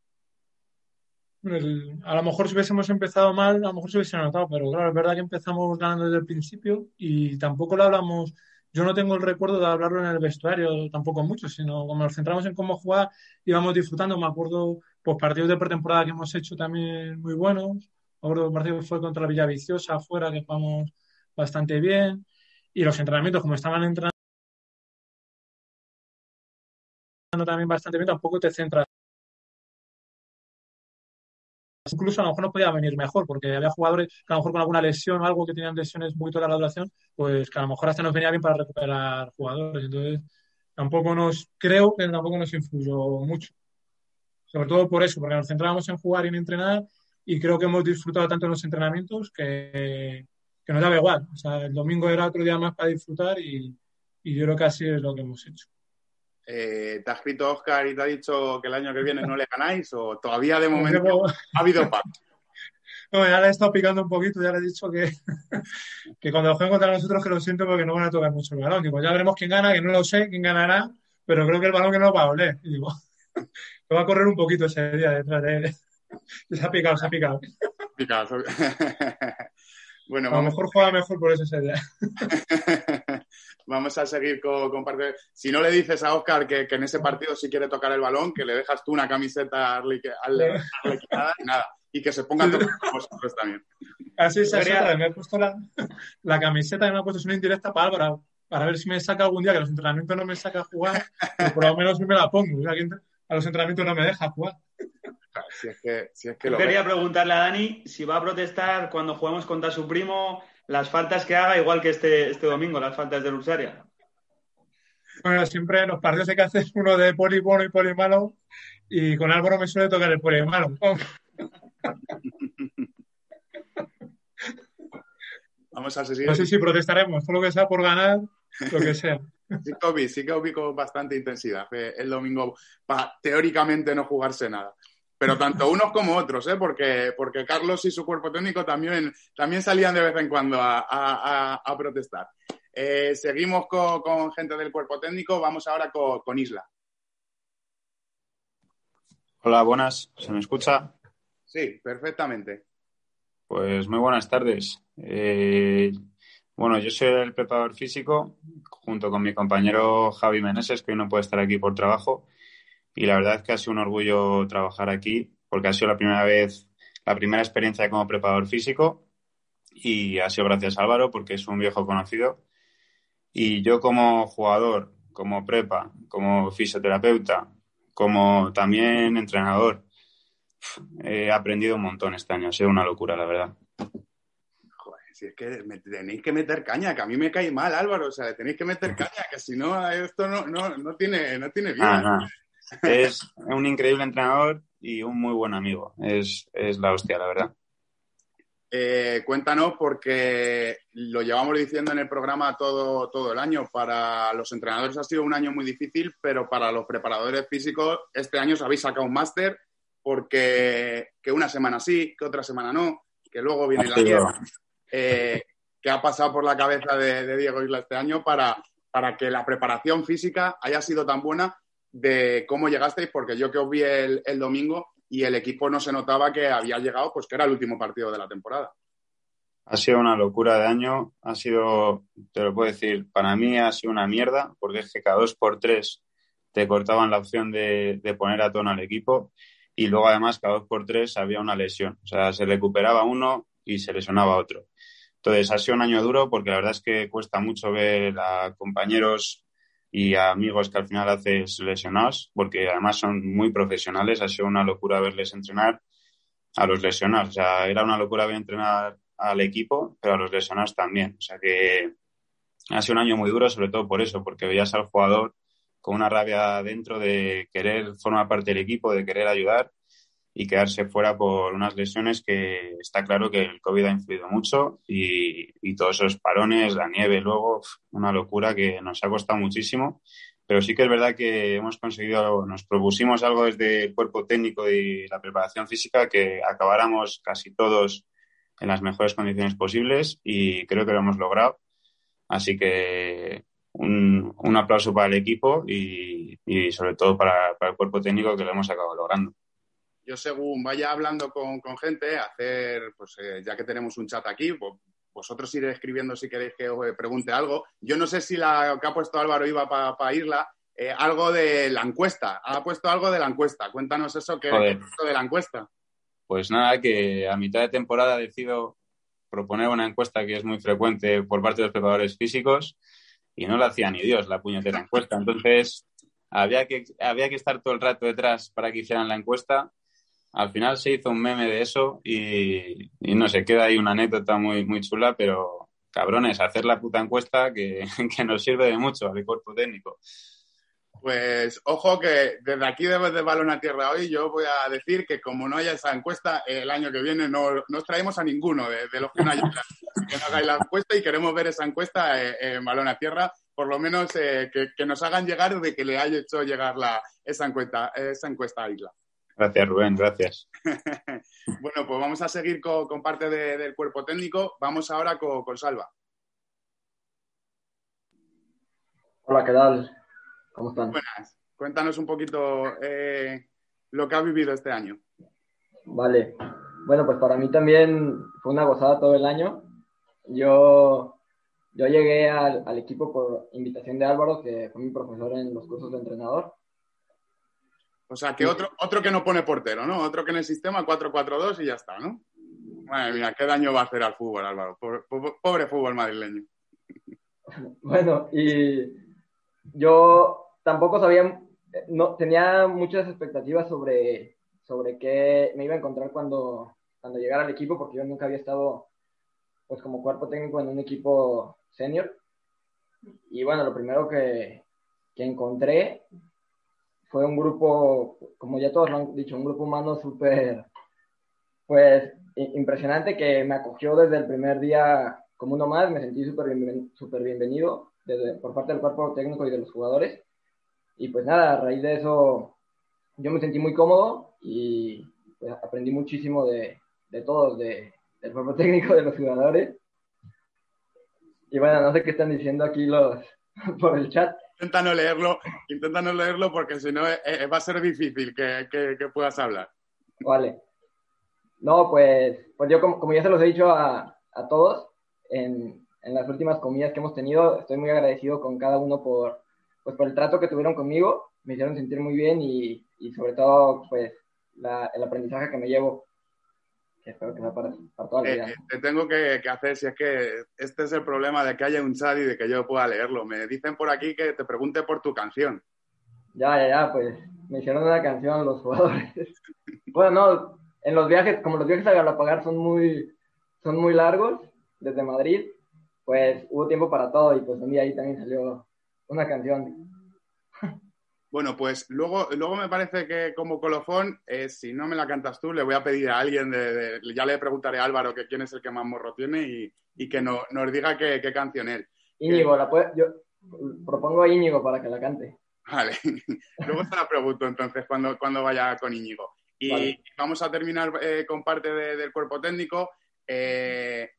A lo mejor si hubiésemos empezado mal, a lo mejor se hubiese notado, pero claro, es verdad que empezamos ganando desde el principio y tampoco lo hablamos, yo no tengo el recuerdo de hablarlo en el vestuario tampoco mucho, sino como nos centramos en cómo jugar, íbamos disfrutando, me acuerdo, pues partidos de pretemporada que hemos hecho también muy buenos, me acuerdo partido fue contra la Villaviciosa afuera, que jugamos bastante bien, y los entrenamientos, como estaban entrenando también bastante bien, tampoco te centras incluso a lo mejor nos podía venir mejor, porque había jugadores que a lo mejor con alguna lesión o algo que tenían lesiones poquito de larga duración, pues que a lo mejor hasta nos venía bien para recuperar jugadores. Entonces, tampoco nos, creo que tampoco nos influyó mucho. Sobre todo por eso, porque nos centrábamos en jugar y en entrenar, y creo que hemos disfrutado tanto en los entrenamientos que, que nos daba igual. O sea, el domingo era otro día más para disfrutar y yo creo que así es lo que hemos hecho. Eh, ¿Te ha escrito Oscar y te ha dicho que el año que viene no le ganáis o todavía de momento ha habido paz? No, ya le he estado picando un poquito, ya le he dicho que, que cuando jueguen contra nosotros que lo siento porque no van a tocar mucho el balón. Digo, ya veremos quién gana, que no lo sé, quién ganará, pero creo que el balón que no va a oler. Y digo, que va a correr un poquito ese día detrás de él. Se ha picado, se ha picado. Picazo. bueno, A lo mejor juega mejor por eso ese día. Vamos a seguir con, con parte. Si no le dices a Oscar que, que en ese partido si quiere tocar el balón, que le dejas tú una camiseta arlequinada y nada. Y que se pongan todos vosotros también. Así es, así Debería- es. Me he puesto la, la camiseta y me ha puesto una indirecta para Álvaro, para ver si me saca algún día, que los entrenamientos no me saca a jugar, pero por lo menos me la pongo. O sea, que a los entrenamientos no me deja jugar. Si es que, si es que lo quería ves. preguntarle a Dani si va a protestar cuando juguemos contra su primo las faltas que haga, igual que este, este domingo, las faltas de Lusaria. Bueno, siempre en los partidos hay que hacer uno de poli bueno y poli malo, y con Álvaro me suele tocar el poli malo. Vamos a seguir. No sé si protestaremos, todo lo que sea por ganar, lo que sea. Sí que vi, sí que vi con bastante intensidad el domingo para teóricamente no jugarse nada. Pero tanto unos como otros, ¿eh? porque, porque Carlos y su cuerpo técnico también, también salían de vez en cuando a, protestar. Eh, seguimos con, gente del cuerpo técnico, vamos ahora con, Isla. Hola, buenas, ¿se me escucha? Sí, perfectamente. Pues muy buenas tardes. Eh, bueno, yo soy el preparador físico junto con mi compañero Javi Meneses, que hoy no puede estar aquí por trabajo. Y la verdad es que ha sido un orgullo trabajar aquí porque ha sido la primera vez, la primera experiencia como preparador físico y ha sido gracias a Álvaro porque es un viejo conocido. Y yo como jugador, como prepa, como fisioterapeuta, como también entrenador, he aprendido un montón este año. Ha sido una locura, la verdad si es que me tenéis que meter caña, que a mí me cae mal, Álvaro, o sea, tenéis que meter caña, que si no, esto no, no, no tiene, no tiene vida. Es un increíble entrenador y un muy buen amigo. Es, la hostia, la verdad. Eh, cuéntanos, porque lo llevamos diciendo en el programa todo, todo el año. Para los entrenadores ha sido un año muy difícil, pero para los preparadores físicos, este año os habéis sacado un máster, porque que una semana sí, que otra semana no, que luego viene la guerra. Eh, que ha pasado por la cabeza de, Diego Isla este año para, para que la preparación física haya sido tan buena de cómo llegasteis, porque yo que os vi el, domingo y el equipo no se notaba que había llegado, pues que era el último partido de la temporada. Ha sido una locura de año, ha sido, te lo puedo decir, para mí ha sido una mierda, porque es que cada dos por tres te cortaban la opción de, de poner a tono al equipo y luego además cada dos por tres había una lesión, o sea, se recuperaba uno y se lesionaba otro. Entonces, ha sido un año duro porque la verdad es que cuesta mucho ver a compañeros y a amigos que al final haces lesionados, porque además son muy profesionales. Ha sido una locura verles entrenar a los lesionados. O sea, era una locura ver entrenar al equipo, pero a los lesionados también. O sea que ha sido un año muy duro, sobre todo por eso, porque veías al jugador con una rabia dentro de querer formar parte del equipo, de querer ayudar y quedarse fuera por unas lesiones que está claro que el COVID ha influido mucho y, todos esos parones, la nieve luego, una locura que nos ha costado muchísimo. Pero sí que es verdad que hemos conseguido, nos propusimos algo desde el cuerpo técnico y la preparación física que acabáramos casi todos en las mejores condiciones posibles y creo que lo hemos logrado. Así que un, aplauso para el equipo y, sobre todo para el cuerpo técnico que lo hemos acabado logrando yo según vaya hablando con, gente, hacer, pues eh, ya que tenemos un chat aquí, pues, vosotros iré escribiendo si queréis que os pregunte algo. Yo no sé si la que ha puesto Álvaro iba para irla, eh, algo de la encuesta. Ha puesto algo de la encuesta. Cuéntanos eso que es de la encuesta. Pues nada, que a mitad de temporada decido proponer una encuesta que es muy frecuente por parte de los preparadores físicos y no la hacía ni Dios la puñetera encuesta. Entonces, había que, había que estar todo el rato detrás para que hicieran la encuesta al final se hizo un meme de eso y, no sé, queda ahí una anécdota muy, muy chula, pero cabrones, hacer la puta encuesta que, nos sirve de mucho al cuerpo técnico. Pues ojo que desde aquí de, de Balón a Tierra hoy yo voy a decir que como no haya esa encuesta, el año que viene no, nos traemos a ninguno de, los que no, hagáis la encuesta y queremos ver esa encuesta eh, en Balón a Tierra, por lo menos eh, que, nos hagan llegar de que le haya hecho llegar la, esa, encuesta, esa encuesta a Isla. Gracias, Rubén, gracias. bueno, pues vamos a seguir con, parte del cuerpo técnico. Vamos ahora con, Salva. Hola, ¿qué tal? ¿Cómo están? Buenas. Cuéntanos un poquito eh, lo que has vivido este año. Vale. Bueno, pues para mí también fue una gozada todo el año. Yo, yo llegué al, al equipo por invitación de Álvaro, que fue mi profesor en los cursos de entrenador. O sea, que otro, otro que no pone portero, ¿no? Otro que en el sistema 4-4-2 y ya está, ¿no? Madre mía, qué daño va a hacer al fútbol, Álvaro. Pobre, fútbol madrileño. Bueno, y yo tampoco sabía, no, tenía muchas expectativas sobre, sobre qué me iba a encontrar cuando, cuando llegara al equipo, porque yo nunca había estado pues como cuerpo técnico en un equipo senior. Y bueno, lo primero que, que encontré fue un grupo, como ya todos han dicho, un grupo humano súper, pues, impresionante que me acogió desde el primer día como uno más, me sentí súper bienvenido por parte del cuerpo técnico y de los jugadores. Y pues nada, a raíz de eso yo me sentí muy cómodo y pues, aprendí muchísimo de, de todos, de, del cuerpo técnico, de los jugadores. Y bueno, no sé qué están diciendo aquí los por el chat. Intenta no leerlo, intenta no leerlo porque si no eh, eh, va a ser difícil que, que, puedas hablar. Vale. No, pues, pues yo como, como ya se los he dicho a, a todos en, en, las últimas comidas que hemos tenido, estoy muy agradecido con cada uno por, pues, por el trato que tuvieron conmigo. Me hicieron sentir muy bien y, y sobre todo pues la, el aprendizaje que me llevo espero que sea para, toda la vida. Eh, te tengo que, hacer, si es que este es el problema de que haya un chat y de que yo pueda leerlo. Me dicen por aquí que te pregunte por tu canción. Ya, ya, ya, pues me hicieron una canción los jugadores. bueno, no, en los viajes, como los viajes a Galapagar son muy, son muy largos desde Madrid, pues hubo tiempo para todo y pues un día ahí también salió una canción. Bueno, pues luego, luego me parece que como colofón, eh, si no me la cantas tú, le voy a pedir a alguien, de, ya le preguntaré a Álvaro que quién es el que más morro tiene y, que no, nos diga qué, canción es. Íñigo, la puede, yo propongo a Íñigo para que la cante. Vale, luego se la pregunto entonces cuando, cuando vaya con Íñigo. Y vamos a terminar eh, con parte del cuerpo técnico. Eh,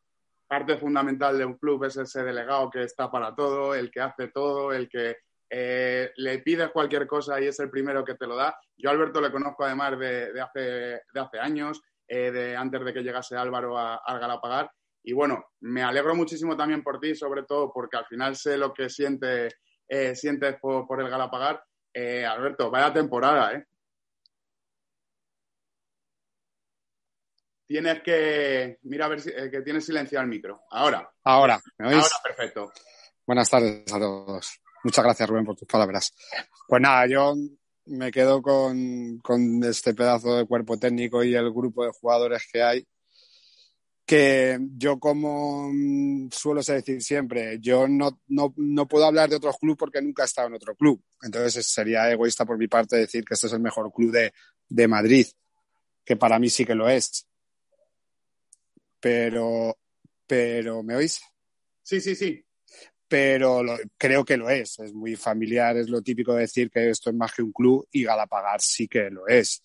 parte fundamental de un club es ese delegado que está para todo, el que hace todo, el que eh, le pides cualquier cosa y es el primero que te lo da. Yo a Alberto le conozco además de, hace, de hace, años, eh, de, antes de que llegase Álvaro al Galapagar. Y bueno, me alegro muchísimo también por ti, sobre todo porque al final sé lo que siente, eh, sientes por, el Galapagar. Alberto, vaya temporada, ¿eh? Tienes que. Mira a ver si que tienes silenciado el micro. Ahora. Ahora, ¿me oís? Ahora, perfecto. Buenas tardes a todos. Muchas gracias, Rubén, por tus palabras. Pues nada, yo me quedo con, este pedazo de cuerpo técnico y el grupo de jugadores que hay. Que yo, como mm, suelo decir siempre, yo no, no, puedo hablar de otros clubes porque nunca he estado en otro club. Entonces sería egoísta por mi parte decir que este es el mejor club de, de Madrid, que para mí sí que lo es. Pero, pero, ¿me oís? Sí, sí, sí pero creo que lo es. Es muy familiar, es lo típico de decir que esto es más que un club y Galapagar sí que lo es.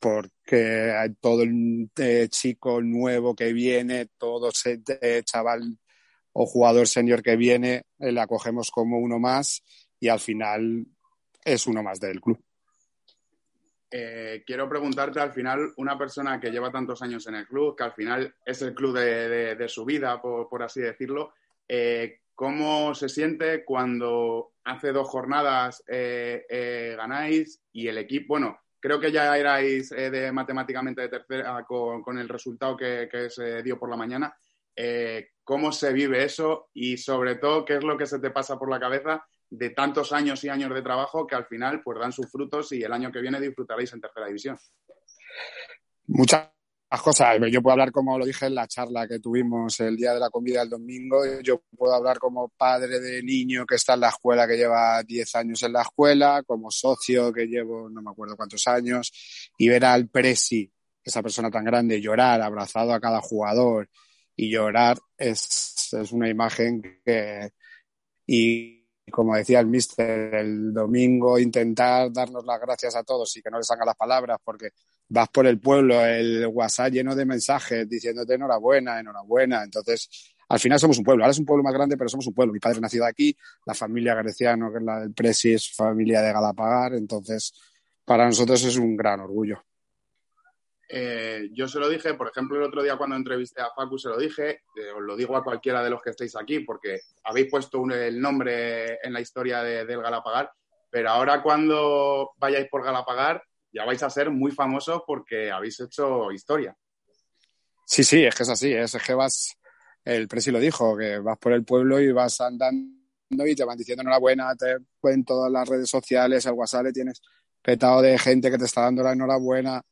Porque todo el eh, chico nuevo que viene, todo ese eh, chaval o jugador senior que viene, eh, le acogemos como uno más y al final es uno más del club. quiero preguntarte al final, una persona que lleva tantos años en el club, que al final es el club de, su vida, por, así decirlo, ¿Cómo se siente cuando hace dos jornadas eh, eh, ganáis y el equipo, bueno, creo que ya erais eh, de matemáticamente de tercera con, el resultado que, se dio por la mañana. ¿Cómo se vive eso y sobre todo qué es lo que se te pasa por la cabeza de tantos años y años de trabajo que al final pues dan sus frutos y el año que viene disfrutaréis en tercera división? Muchas las cosas. Yo puedo hablar, como lo dije en la charla que tuvimos el día de la comida el domingo, yo puedo hablar como padre de niño que está en la escuela, que lleva 10 años en la escuela, como socio que llevo no me acuerdo cuántos años, y ver al Presi, esa persona tan grande, llorar abrazado a cada jugador y llorar es, es una imagen que... Y como decía el mister, el domingo intentar darnos las gracias a todos y que no les hagan las palabras porque vas por el pueblo, el WhatsApp lleno de mensajes diciéndote enhorabuena, enhorabuena. Entonces, al final somos un pueblo. Ahora es un pueblo más grande, pero somos un pueblo. Mi padre nacido aquí, la familia Greciano, que es la del Presi, es familia de Galapagar. Entonces, para nosotros es un gran orgullo. Eh, yo se lo dije, por ejemplo, el otro día cuando entrevisté a Facu se lo dije, eh, os lo digo a cualquiera de los que estéis aquí, porque habéis puesto el nombre en la historia de, del Galapagar, pero ahora cuando vayáis por Galapagar ya vais a ser muy famosos porque habéis hecho historia. Sí, sí, es que es así, es que vas, el Presi lo dijo, que vas por el pueblo y vas andando y te van diciendo enhorabuena, te en todas las redes sociales, el WhatsApp le tienes petado de gente que te está dando la enhorabuena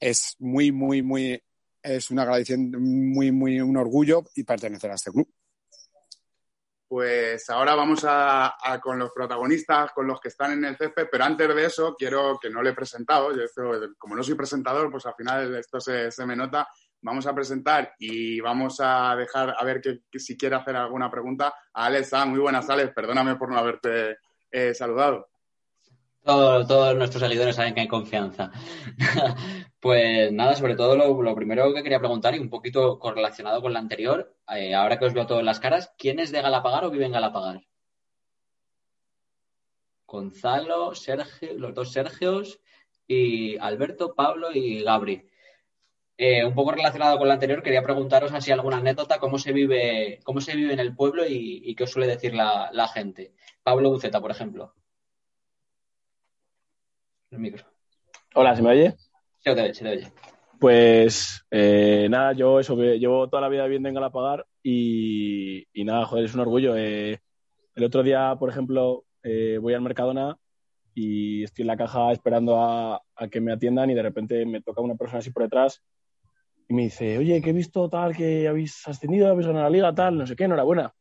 es muy, muy, muy, es un agradecimiento, muy, muy, un orgullo y pertenecer a este club. Pues ahora vamos a, con los protagonistas, con los que están en el césped, pero antes de eso quiero que no le he presentado, yo como no soy presentador, pues al final esto se, me nota, vamos a presentar y vamos a dejar a ver que, si quiere hacer alguna pregunta a Alex. Ah, muy buenas, Alex. Perdóname por no haberte eh, saludado. Todos nuestros seguidores saben que hay confianza. pues nada, sobre todo lo, primero que quería preguntar y un poquito correlacionado con la anterior, eh, ahora que os veo todas las caras, ¿quién es de Galapagar o vive en Galapagar? Gonzalo, Sergio, los dos Sergios y Alberto, Pablo y Gabri. Eh, un poco relacionado con la anterior, quería preguntaros así alguna anécdota, cómo se vive, cómo se vive en el pueblo y, qué os suele decir la, gente. Pablo Buceta, por ejemplo. El micro. Hola, ¿se me oye? Sí, te, se te oye. Pues eh, nada, yo eso, llevo toda la vida viviendo en Galapagar y, y nada, joder, es un orgullo. Eh, el otro día, por ejemplo, voy al Mercadona y estoy en la caja esperando a, que me atiendan y de repente me toca una persona así por detrás y me dice, oye, que he visto tal, que habéis ascendido, habéis ganado la liga, tal, no sé qué, enhorabuena.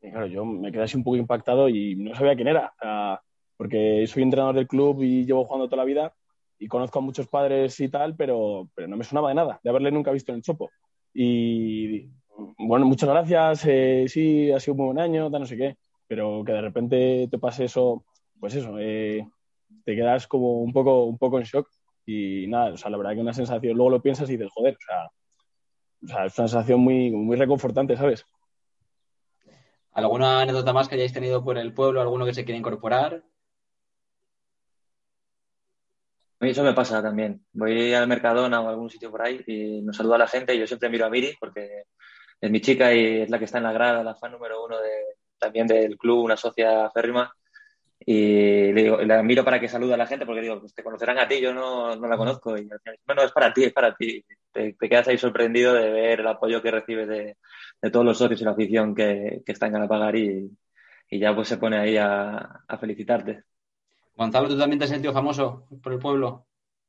Y claro, yo me quedé así un poco impactado y no sabía quién era, porque soy entrenador del club y llevo jugando toda la vida y conozco a muchos padres y tal, pero, pero no me sonaba de nada, de haberle nunca visto en el chopo. Y bueno, muchas gracias, eh, sí, ha sido un muy buen año, tal, no sé qué, pero que de repente te pase eso pues eso, eh, te quedas como un poco, un poco en shock y nada, o sea, la verdad que una sensación, luego lo piensas y dices, joder, o sea, o sea es una sensación muy, muy reconfortante, ¿sabes? ¿Alguna anécdota más que hayáis tenido por el pueblo, alguno que se quiera incorporar? A mí eso me pasa también. Voy al Mercadona o a algún sitio por ahí y nos saluda la gente y yo siempre miro a Miri porque es mi chica y es la que está en la grada, la fan número uno de, también del club, una socia férrima y le digo, la miro para que salude a la gente porque digo, pues te conocerán a ti, yo no, no la conozco. Y al final, bueno, es para ti, es para ti. Te, quedas ahí sorprendido de ver el apoyo que recibes de, de todos los socios y la afición que, que están a pagar y, y, ya pues se pone ahí a, a, felicitarte. Gonzalo, ¿tú también te has sentido famoso por el pueblo?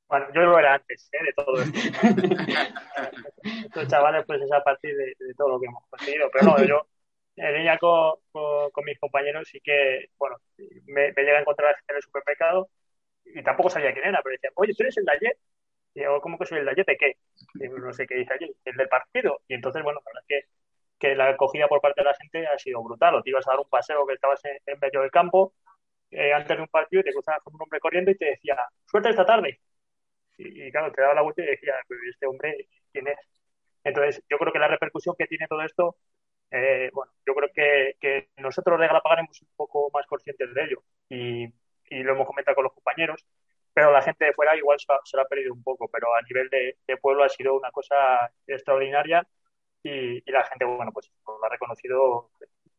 Bueno, yo lo era antes ¿eh? de todo esto. Estos chavales, pues es a partir de, de, todo lo que hemos conseguido. Pero no, yo venía con, con, mis compañeros y que, bueno, me, me llega a encontrar en el supermercado y tampoco sabía quién era, pero decían, oye, ¿tú eres el de ayer? Y yo, ¿cómo que soy el de ayer? ¿De qué? no sé qué dice allí, el del partido. Y entonces, bueno, la verdad es que, que la acogida por parte de la gente ha sido brutal. O te ibas a dar un paseo que estabas en, medio del campo eh, antes de un partido y te cruzabas con un hombre corriendo y te decía, suerte esta tarde. Y, claro, te daba la vuelta y decía, este hombre, ¿quién es? Entonces, yo creo que la repercusión que tiene todo esto eh, bueno, yo creo que, que nosotros de un poco más conscientes de ello y, y, lo hemos comentado con los compañeros, pero la gente de fuera igual se, lo ha perdido un poco, pero a nivel de, pueblo ha sido una cosa extraordinaria y, la gente, bueno, pues lo ha reconocido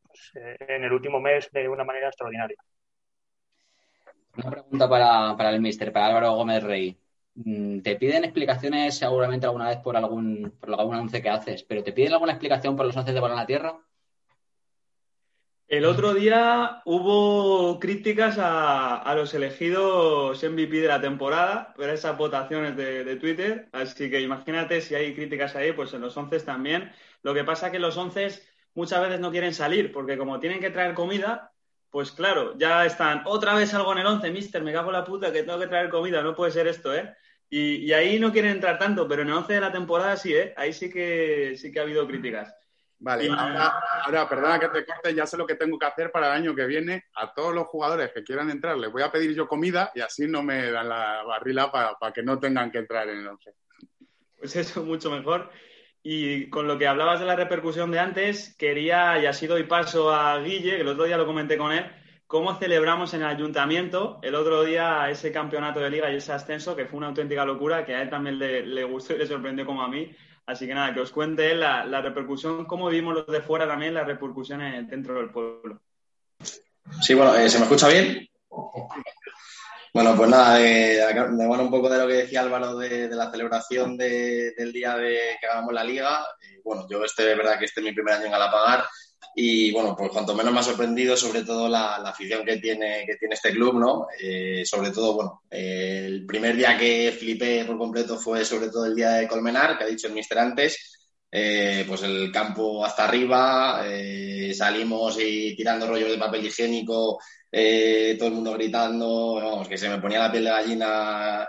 pues, eh, en el último mes de una manera extraordinaria. Una pregunta para, para el mister, para Álvaro Gómez Rey. Mm, te piden explicaciones seguramente alguna vez por algún, por algún once que haces, pero ¿te piden alguna explicación por los once de Bola en la Tierra? El otro día hubo críticas a, los elegidos MVP de la temporada por esas votaciones de, Twitter, así que imagínate si hay críticas ahí, pues en los once también. Lo que pasa es que los once muchas veces no quieren salir, porque como tienen que traer comida, pues claro, ya están otra vez algo en el once, mister, me cago en la puta que tengo que traer comida, no puede ser esto, ¿eh? Y, ahí no quieren entrar tanto, pero en el 11 de la temporada sí, ¿eh? Ahí sí que, sí que ha habido críticas. Vale, ahora, perdona que te corte, ya sé lo que tengo que hacer para el año que viene. A todos los jugadores que quieran entrar les voy a pedir yo comida y así no me dan la barrila para, que no tengan que entrar en el 11. Pues eso, mucho mejor. Y con lo que hablabas de la repercusión de antes, quería, y así doy paso a Guille, que el otro día lo comenté con él, cómo celebramos en el ayuntamiento el otro día ese campeonato de liga y ese ascenso, que fue una auténtica locura, que a él también le, gustó y le sorprendió como a mí. Así que nada, que os cuente la, la repercusión, cómo vimos los de fuera también, las repercusiones dentro del pueblo. Sí, bueno, eh, ¿se me escucha bien? Bueno, pues nada, de, de, bueno, un poco de lo que decía Álvaro de, la celebración del día de que hagamos la liga. Eh, bueno, yo este, de verdad que este es mi primer año en Galapagar y bueno, pues cuanto menos me ha sorprendido, sobre todo la, afición que tiene, que tiene este club, ¿no? Eh, sobre todo, bueno, eh, el primer día que flipé por completo fue sobre todo el día de Colmenar, que ha dicho el mister antes. Eh, pues el campo hasta arriba, salimos y tirando rollos de papel higiénico, todo el mundo gritando, vamos, que se me ponía la piel de gallina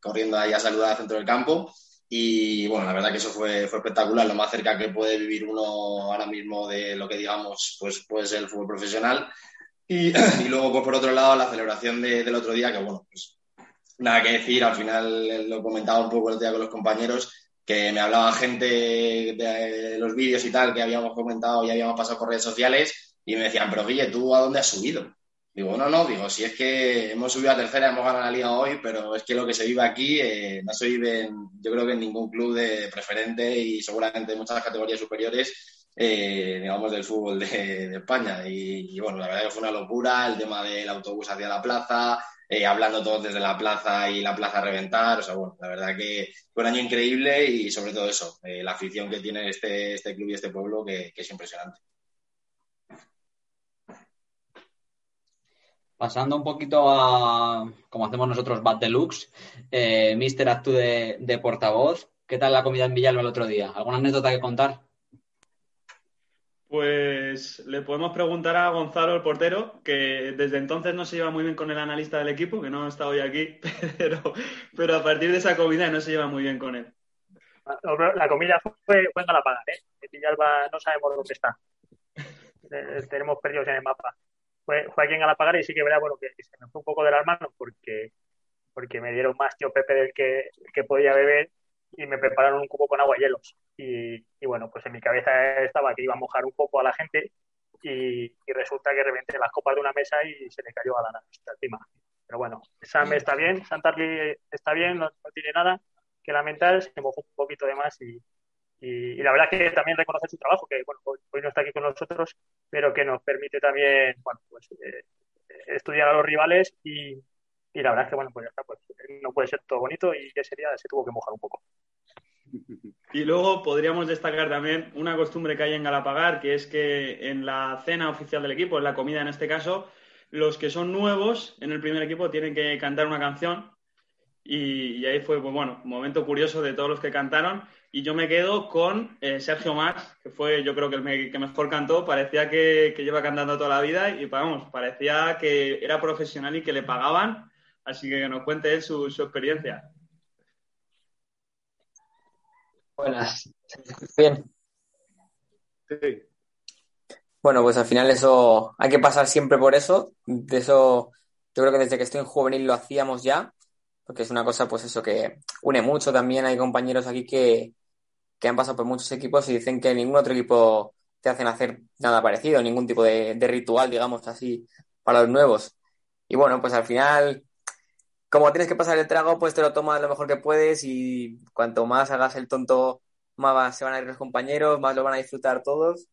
corriendo ahí a saludar al centro del campo. Y bueno, la verdad que eso fue, fue espectacular, lo más cerca que puede vivir uno ahora mismo de lo que digamos, pues puede ser el fútbol profesional. Y, luego, pues por otro lado, la celebración de, del otro día, que bueno, pues nada que decir, al final lo comentaba un poco el día con los compañeros, que me hablaba gente de los vídeos y tal que habíamos comentado y habíamos pasado por redes sociales y me decían, pero Guille, ¿tú a dónde has subido? Digo, no, no, digo, si es que hemos subido a tercera, hemos ganado la liga hoy, pero es que lo que se vive aquí eh, no se vive, en, yo creo que en ningún club de preferente y seguramente en muchas categorías superiores, eh, digamos, del fútbol de, España. Y, y, bueno, la verdad que fue una locura el tema del autobús hacia la plaza, eh, hablando todos desde la plaza y la plaza a reventar. O sea, bueno, la verdad que fue un año increíble y sobre todo eso, eh, la afición que tiene este, este club y este pueblo que, es impresionante. Pasando un poquito a, como hacemos nosotros, Bad Deluxe, eh, Mister, actú de, portavoz. ¿Qué tal la comida en Villalba el otro día? ¿Alguna anécdota que contar? Pues le podemos preguntar a Gonzalo, el portero, que desde entonces no se lleva muy bien con el analista del equipo, que no está hoy aquí, pero, pero a partir de esa comida no se lleva muy bien con él. La comida fue, fue en Galapagar, ¿eh? Villalba no sabemos dónde está. Eh, tenemos perdidos en el mapa fue, fue aquí en Galapagar y sí que verá, bueno, que se me fue un poco de las manos porque, porque me dieron más tío Pepe del que, que podía beber y me prepararon un cubo con agua y hielos. Y, y, bueno, pues en mi cabeza estaba que iba a mojar un poco a la gente y, y resulta que reventé las copas de una mesa y se le cayó a la nariz encima. Pero bueno, Sam está bien, Santarli está bien, no, no, tiene nada que lamentar, se mojó un poquito de más y, y, la verdad que también reconoce su trabajo, que bueno, hoy, hoy, no está aquí con nosotros, pero que nos permite también, bueno, pues eh, estudiar a los rivales y, y, la verdad es que bueno, pues ya está, pues no puede ser todo bonito y ese día se tuvo que mojar un poco. Y luego podríamos destacar también una costumbre que hay en Galapagar, que es que en la cena oficial del equipo, en la comida en este caso, los que son nuevos en el primer equipo tienen que cantar una canción y, ahí fue, pues bueno, un momento curioso de todos los que cantaron. Y yo me quedo con eh, Sergio Max, que fue yo creo que el que mejor cantó. Parecía que, que, lleva cantando toda la vida y vamos, parecía que era profesional y que le pagaban. Así que, que nos cuente él su experiencia. Buenas. Bien. Sí. Bueno, pues al final eso hay que pasar siempre por eso. De eso yo creo que desde que estoy en juvenil lo hacíamos ya porque es una cosa, pues eso, que une mucho también. Hay compañeros aquí que, que han pasado por muchos equipos y dicen que ningún otro equipo te hacen hacer nada parecido, ningún tipo de, de ritual, digamos así, para los nuevos. Y bueno, pues al final, como tienes que pasar el trago, pues te lo tomas lo mejor que puedes y cuanto más hagas el tonto, más se van a ir los compañeros, más lo van a disfrutar todos.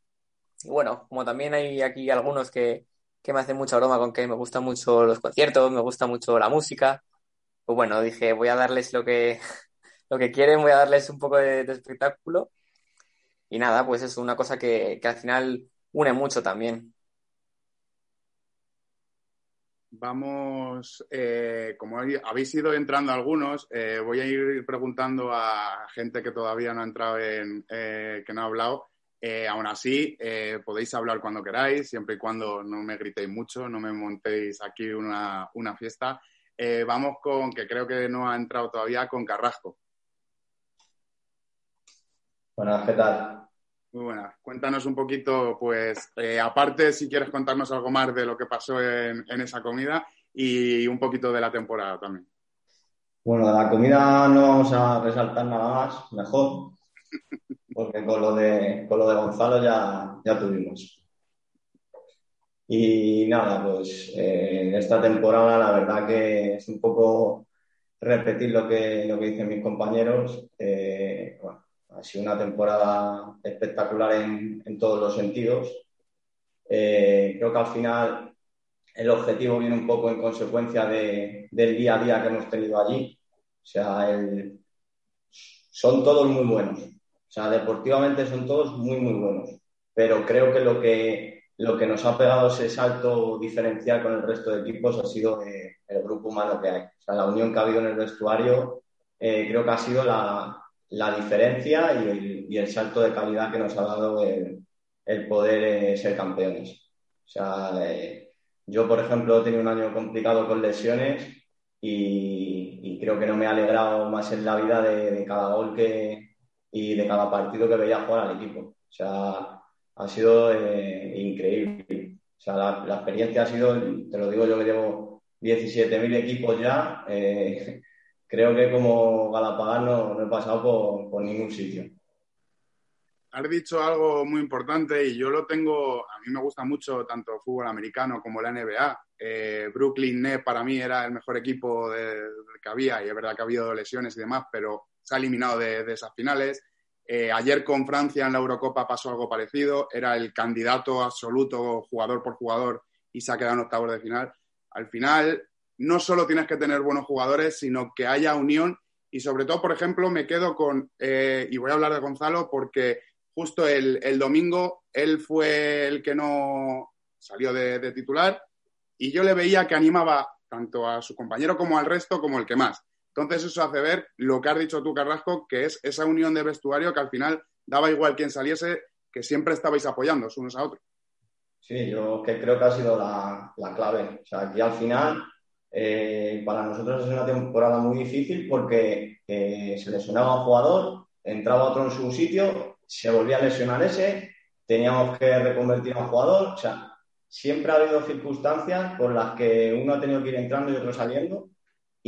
Y bueno, como también hay aquí algunos que, que me hacen mucha broma con que me gustan mucho los conciertos, me gusta mucho la música, pues bueno, dije, voy a darles lo que, lo que quieren, voy a darles un poco de, de espectáculo. Y nada, pues es una cosa que, que al final une mucho también. Vamos, eh, como habéis ido entrando algunos, eh, voy a ir preguntando a gente que todavía no ha entrado en, eh, que no ha hablado. aún así, podéis hablar cuando queráis, siempre y cuando no me gritéis mucho, no me montéis aquí una, una fiesta. Eh, vamos con, que creo que no ha entrado todavía, con Carrasco. Buenas, ¿qué tal? Muy buenas. Cuéntanos un poquito, pues, eh, aparte, si quieres contarnos algo más de lo que pasó en, esa comida y un poquito de la temporada también. Bueno, la comida no vamos a resaltar nada más, mejor, porque con lo de, con lo de Gonzalo ya, ya tuvimos. Y nada, pues eh, esta temporada la verdad que es un poco repetir lo que, lo que dicen mis compañeros. Eh, ha sido una temporada espectacular en, en todos los sentidos. Eh, creo que al final el objetivo viene un poco en consecuencia de, del día a día que hemos tenido allí. O sea, el, son todos muy buenos. O sea, deportivamente son todos muy, muy buenos. Pero creo que lo que lo que nos ha pegado ese salto diferencial con el resto de equipos ha sido eh, el grupo humano que hay. O sea, la unión que ha habido en el vestuario eh, creo que ha sido la, la diferencia y el, salto de calidad que nos ha dado el, poder eh, ser campeones. O sea, yo, por ejemplo, he tenido un año complicado con lesiones y, creo que no me ha alegrado más en la vida de, cada gol que, y de cada partido que veía jugar al equipo. O sea, ha sido eh, increíble. O sea, la, experiencia ha sido, te lo digo yo que llevo 17.000 equipos ya, eh, creo que como Galapagos no, he pasado por, ningún sitio has dicho algo muy importante y yo lo tengo, a mí me gusta mucho tanto el fútbol americano como la NBA. Eh, Brooklyn Nets para mí era el mejor equipo que había y es verdad que ha habido lesiones y demás, pero se ha eliminado de, esas finales. Eh, ayer con Francia en la Eurocopa pasó algo parecido, era el candidato absoluto jugador por jugador y se ha quedado en octavos de final. Al final, no solo tienes que tener buenos jugadores, sino que haya unión y sobre todo, por ejemplo, me quedo con, eh, y voy a hablar de Gonzalo porque justo el, domingo él fue el que no salió de, titular y yo le veía que animaba tanto a su compañero como al resto como el que más. Entonces eso hace ver lo que has dicho tú, Carrasco, que es esa unión de vestuario que al final daba igual quien saliese, que siempre estabais apoyando unos a otros. Sí, yo que creo que ha sido la, clave. O sea, aquí al final eh, para nosotros es una temporada muy difícil porque eh, se lesionaba un jugador, entraba otro en su sitio se volvía a lesionar ese, teníamos que reconvertir a un jugador, o sea, siempre ha habido circunstancias por las que uno ha tenido que ir entrando y otro saliendo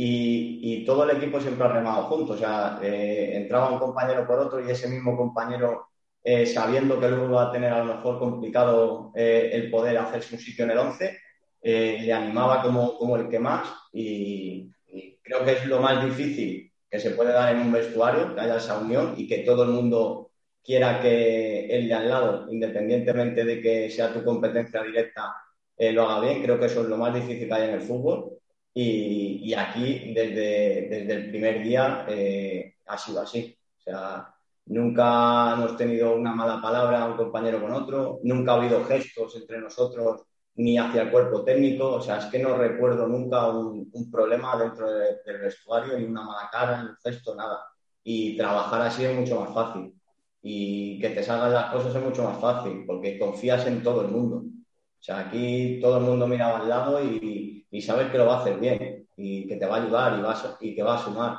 y, todo el equipo siempre ha remado juntos, o sea, eh, entraba un compañero por otro y ese mismo compañero, eh, sabiendo que luego va a tener a lo mejor complicado eh, el poder hacerse un sitio en el 11, le animaba como, como el que más y, y creo que es lo más difícil que se puede dar en un vestuario, que haya esa unión y que todo el mundo quiera que el de al lado, independientemente de que sea tu competencia directa, eh, lo haga bien. Creo que eso es lo más difícil que hay en el fútbol. Y, aquí, desde, desde, el primer día, eh, ha sido así. O sea, nunca hemos tenido una mala palabra un compañero con otro, nunca ha habido gestos entre nosotros ni hacia el cuerpo técnico. O sea, es que no recuerdo nunca un, problema dentro del vestuario, ni una mala cara, ni un gesto, nada. Y trabajar así es mucho más fácil y que te salgan las cosas es mucho más fácil porque confías en todo el mundo. O sea, aquí todo el mundo mira al lado y, y sabes que lo va a hacer bien y que te va a ayudar y, va y que va a sumar.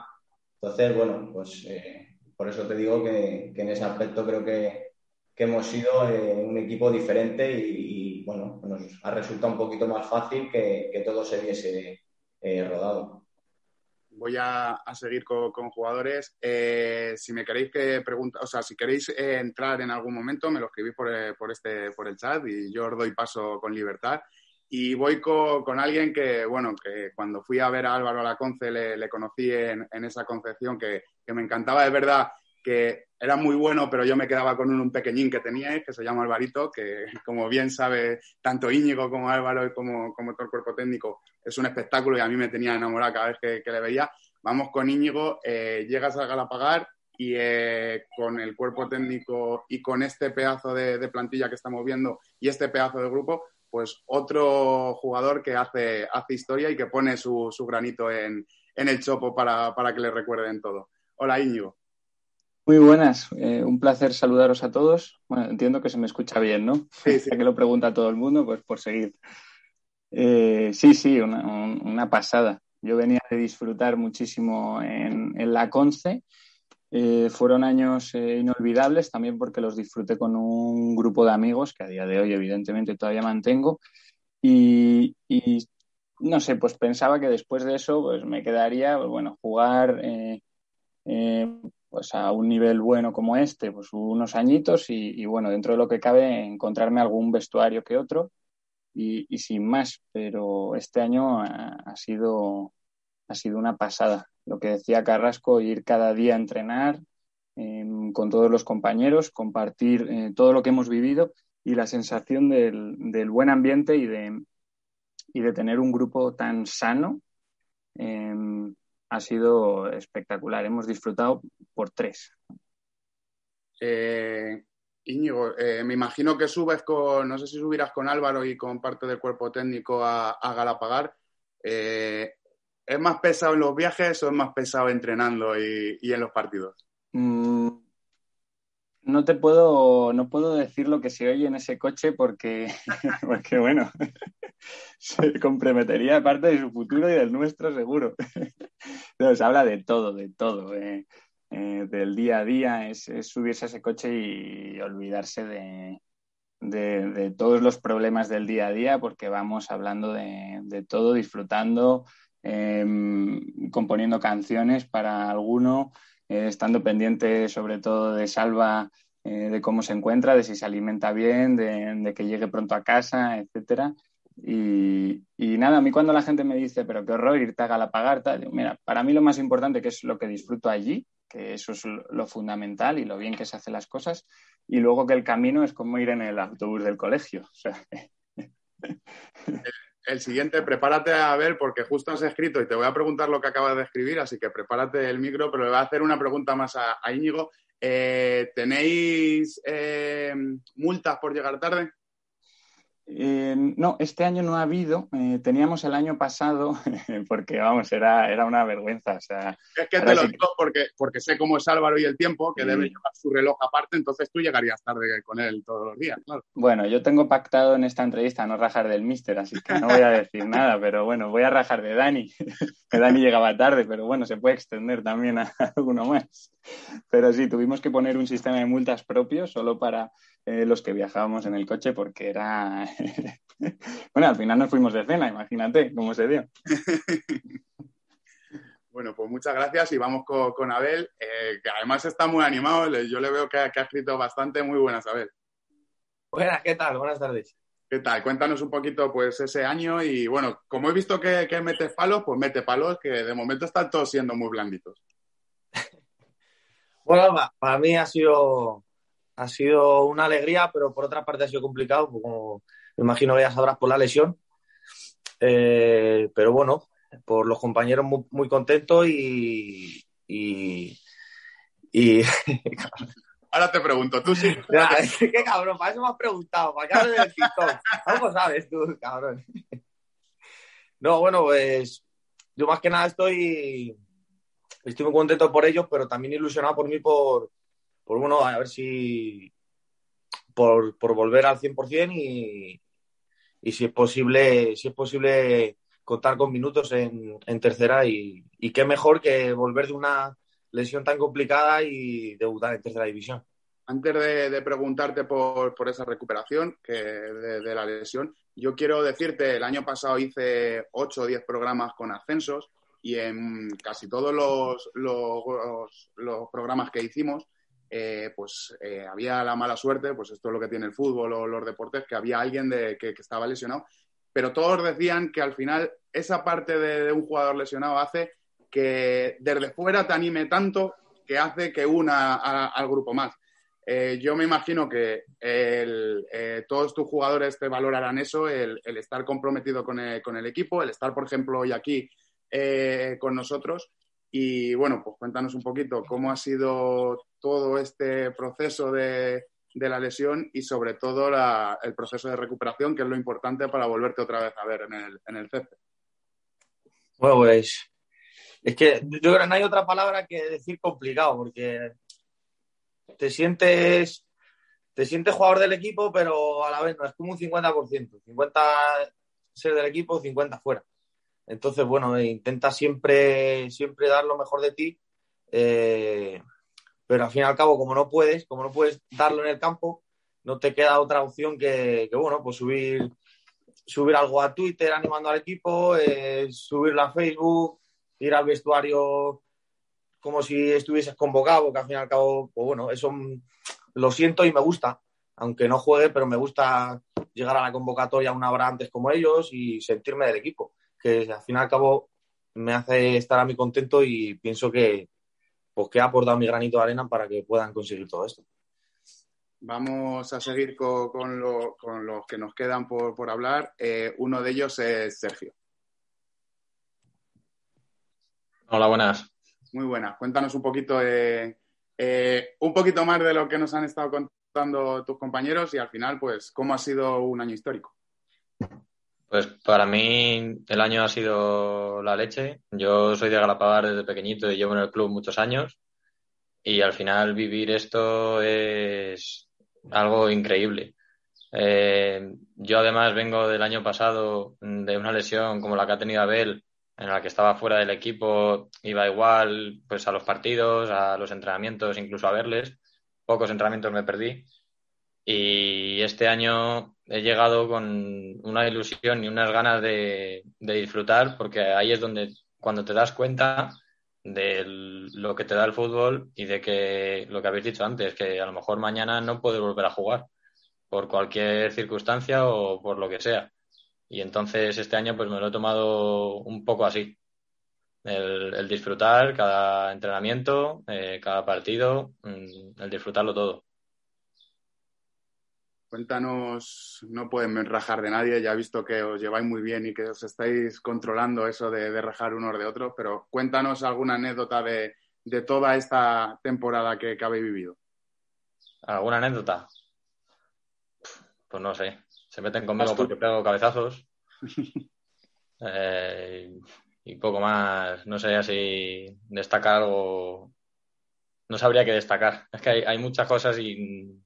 Entonces, bueno, pues eh, por eso te digo que, en ese aspecto creo que, hemos sido eh, un equipo diferente y, bueno, nos ha resultado un poquito más fácil que, todo se viese eh, rodado voy a, seguir con, jugadores. Eh, si me queréis que preguntar, o sea, si queréis eh, entrar en algún momento, me lo escribís por, eh, por, este, por el chat y yo os doy paso con libertad. Y voy con, alguien que, bueno, que cuando fui a ver a Álvaro Laconce le, le conocí en, esa concepción que, que, me encantaba de verdad, que era muy bueno, pero yo me quedaba con un, pequeñín que tenía, que se llama Alvarito, que como bien sabe tanto Íñigo como Álvaro y como, como todo el cuerpo técnico, es un espectáculo y a mí me tenía enamorado cada vez que, le veía. Vamos con Íñigo, eh, llegas a Galapagar y eh, con el cuerpo técnico y con este pedazo de, plantilla que estamos viendo y este pedazo de grupo, pues otro jugador que hace, hace historia y que pone su, granito en, el chopo para, para, que le recuerden todo. Hola Íñigo. Muy buenas, eh, un placer saludaros a todos. Bueno, entiendo que se me escucha bien, ¿no? Sí, sí. Ya que lo pregunta todo el mundo, pues por seguir. Eh, sí, sí, una, pasada. Yo venía de disfrutar muchísimo en, la Conce. Eh, fueron años inolvidables también porque los disfruté con un grupo de amigos que a día de hoy evidentemente todavía mantengo. Y, no sé, pues pensaba que después de eso pues me quedaría, pues, bueno, jugar pues a un nivel bueno como este, pues unos añitos y, bueno, dentro de lo que cabe encontrarme algún vestuario que otro y, sin más, pero este año ha, sido, ha sido una pasada. Lo que decía Carrasco, ir cada día a entrenar em, con todos los compañeros, compartir eh, todo lo que hemos vivido y la sensación del, del buen ambiente y de, y de tener un grupo tan sano em, ha sido espectacular. Hemos disfrutado por tres. Eh, Íñigo, eh, me imagino que subes con, no sé si subirás con Álvaro y con parte del cuerpo técnico a, Galapagar. Eh, ¿Es más pesado en los viajes o es más pesado entrenando y, en los partidos? Mm, no te puedo, no puedo decir lo que se oye en ese coche porque, porque bueno, se comprometería parte de su futuro y del nuestro seguro. Entonces habla de todo, de todo. eh, eh, del día a día, es, subirse a ese coche y olvidarse de, de, todos los problemas del día a día, porque vamos hablando de, de todo, disfrutando, eh, componiendo canciones para alguno, eh, estando pendiente sobre todo de Salva, eh, de cómo se encuentra, de si se alimenta bien, de, que llegue pronto a casa, etcétera. Y, nada, a mí cuando la gente me dice, pero qué horror irte a Galapagar, tal, digo, mira, para mí lo más importante que es lo que disfruto allí, que eso es lo fundamental y lo bien que se hacen las cosas, y luego que el camino es como ir en el autobús del colegio. el siguiente, prepárate a ver, porque justo has escrito y te voy a preguntar lo que acabas de escribir, así que prepárate el micro, pero le voy a hacer una pregunta más a, Íñigo. Eh, ¿Tenéis eh, multas por llegar tarde? Eh, no, este año no ha habido. Eh, teníamos el año pasado, porque vamos, era, era una vergüenza. O sea, es que te lo digo porque, porque sé cómo es Álvaro y el tiempo, que sí. debe llevar su reloj aparte, entonces tú llegarías tarde con él todos los días, claro. Bueno, yo tengo pactado en esta entrevista no rajar del mister, así que no voy a decir nada, pero bueno, voy a rajar de Dani. que Dani llegaba tarde, pero bueno, se puede extender también a alguno más. Pero sí, tuvimos que poner un sistema de multas propio solo para eh, los que viajábamos en el coche porque era... bueno, al final nos fuimos de cena, imagínate cómo se dio. bueno, pues muchas gracias y vamos con, con Abel, eh, que además está muy animado, yo le veo que, que, ha escrito bastante, muy buenas, Abel. Buenas, ¿qué tal? Buenas tardes. ¿Qué tal? Cuéntanos un poquito pues ese año y bueno, como he visto que, que mete palos, pues mete palos que de momento están todos siendo muy blanditos. bueno, para mí ha sido ha sido una alegría, pero por otra parte ha sido complicado, pues como me imagino que ya sabrás por la lesión. Eh, pero bueno, por los compañeros muy, muy contentos y, y, y... Ahora te pregunto, tú sí. Ya, qué cabrón, para eso me has preguntado, para que hables del TikTok. ¿Cómo sabes tú, cabrón? No, bueno, pues yo más que nada estoy, estoy muy contento por ellos, pero también ilusionado por mí por, por bueno, a ver si por, por volver al 100% y, y si es posible, si es posible contar con minutos en, en tercera y, y, qué mejor que volver de una lesión tan complicada y debutar en tercera división. Antes de, preguntarte por, esa recuperación que de, la lesión, yo quiero decirte, el año pasado hice 8 o 10 programas con ascensos y en casi todos los, los, programas que hicimos eh, pues eh, había la mala suerte, pues esto es lo que tiene el fútbol o los deportes, que había alguien de, que, estaba lesionado, pero todos decían que al final esa parte de, un jugador lesionado hace que desde fuera te anime tanto que hace que una al grupo más. Eh, yo me imagino que eh, todos tus jugadores te valorarán eso, el, estar comprometido con el, equipo, el estar, por ejemplo, hoy aquí eh, con nosotros y bueno, pues cuéntanos un poquito cómo ha sido todo este proceso de, de la lesión y sobre todo el proceso de recuperación, que es lo importante para volverte otra vez a ver en el, en el. Bueno, pues es que yo creo que no hay otra palabra que decir complicado, porque te sientes, te sientes jugador del equipo, pero a la vez no, es como un 50%, 50 ser del equipo, 50 fuera. Entonces, bueno, intenta siempre, siempre dar lo mejor de ti, eh, pero al fin y al cabo, como no puedes, como no puedes darlo en el campo, no te queda otra opción que, que bueno, pues subir, subir algo a Twitter animando al equipo, eh, subirlo a Facebook, ir al vestuario como si estuvieses convocado, que al fin y al cabo, pues bueno, eso lo siento y me gusta, aunque no juegue, pero me gusta llegar a la convocatoria una hora antes como ellos y sentirme del equipo que al fin y al cabo me hace estar a mí contento y pienso que, pues, que he aportado mi granito de arena para que puedan conseguir todo esto. Vamos a seguir con, con, lo, con los que nos quedan por, por hablar. Eh, uno de ellos es Sergio. Hola, buenas. Muy buenas. Cuéntanos un poquito, de, eh, un poquito más de lo que nos han estado contando tus compañeros y al final, pues, cómo ha sido un año histórico. Pues para mí el año ha sido la leche. Yo soy de Galapagar desde pequeñito y llevo en el club muchos años. Y al final vivir esto es algo increíble. Eh, yo además vengo del año pasado de una lesión como la que ha tenido Abel, en la que estaba fuera del equipo, iba igual pues a los partidos, a los entrenamientos, incluso a verles. Pocos entrenamientos me perdí. Y este año he llegado con una ilusión y unas ganas de, disfrutar, porque ahí es donde cuando te das cuenta de lo que te da el fútbol y de que lo que habéis dicho antes, que a lo mejor mañana no puedes volver a jugar por cualquier circunstancia o por lo que sea. Y entonces este año pues me lo he tomado un poco así. El, disfrutar cada entrenamiento, eh, cada partido, mm, el disfrutarlo todo. Cuéntanos, no pueden rajar de nadie, ya he visto que os lleváis muy bien y que os estáis controlando eso de, rajar unos de otros, pero cuéntanos alguna anécdota de, toda esta temporada que, habéis vivido. ¿Alguna anécdota? Pues no sé. Se meten conmigo porque pego cabezazos. Eh, y poco más. No sé si destacar algo. No sabría qué destacar. Es que hay muchas cosas y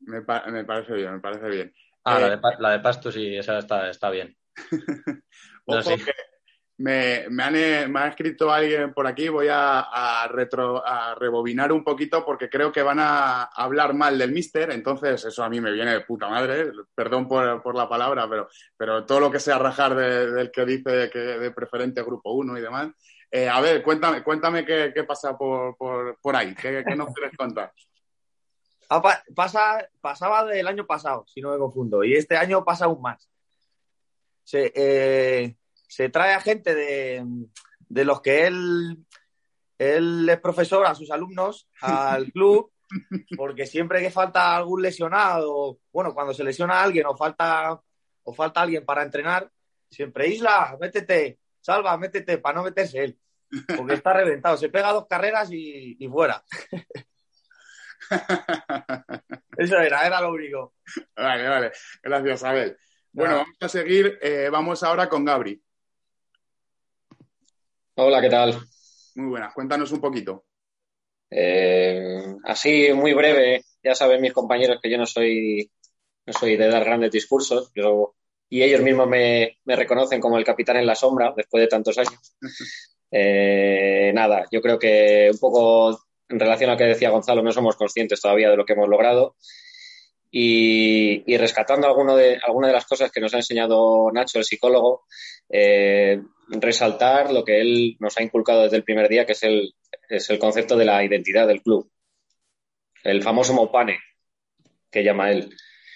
me, me, parece bien, me parece bien. Ah, la, eh, de, la, de, pasto sí, esa está, está bien. me, me, han, eh, me, ha escrito alguien por aquí, voy a, retro, a rebobinar un poquito porque creo que van a hablar mal del Mister, entonces eso a mí me viene de puta madre, perdón por, por la palabra, pero, pero todo lo que sea rajar del que dice que de preferente grupo 1 y demás. Eh, a ver, cuéntame, cuéntame qué, qué pasa por, por, por ahí, qué, qué nos quieres contar. Pasa, pasaba del año pasado, si no me confundo, y este año pasa aún más. Se, eh, trae a gente de, los que él, él es profesor a sus alumnos al club, porque siempre que falta algún lesionado, bueno, cuando se lesiona a alguien o falta, o falta alguien para entrenar, siempre Isla, métete, salva, métete, para no meterse él, porque está reventado, se pega dos carreras y, y fuera. Eso era, era lo único. Vale, vale. Gracias, Abel. Bueno, vamos a seguir. Eh, vamos ahora con Gabri. Hola, ¿qué tal? Muy buenas. Cuéntanos un poquito. Eh, así, muy breve. Ya saben mis compañeros que yo no soy, no soy de dar grandes discursos, y ellos mismos me, reconocen como el capitán en la sombra después de tantos años. Eh, nada, yo creo que un poco en relación a lo que decía Gonzalo, no somos conscientes todavía de lo que hemos logrado. Y, rescatando alguno de, alguna de las cosas que nos ha enseñado Nacho, el psicólogo, eh, resaltar lo que él nos ha inculcado desde el primer día, que es el, es el concepto de la identidad del club. El famoso Mopane, que llama él.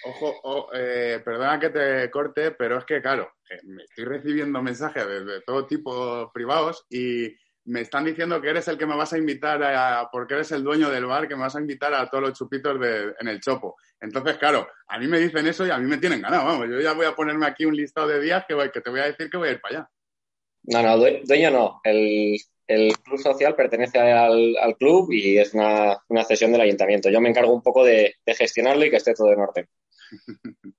Ojo, eh, perdona que te corte, pero es que, claro, eh, estoy recibiendo mensajes de, de todo tipo privados y me están diciendo que eres el que me vas a invitar a, porque eres el dueño del bar, que me vas a invitar a todos los chupitos de, en el chopo. Entonces, claro, a mí me dicen eso y a mí me tienen ganado, vamos, yo ya voy a ponerme aquí un listado de días que, que te voy a decir que voy a ir para allá. No, no, dueño no. El, club social pertenece al, club y es una, una, cesión del ayuntamiento. Yo me encargo un poco de, gestionarlo y que esté todo en orden.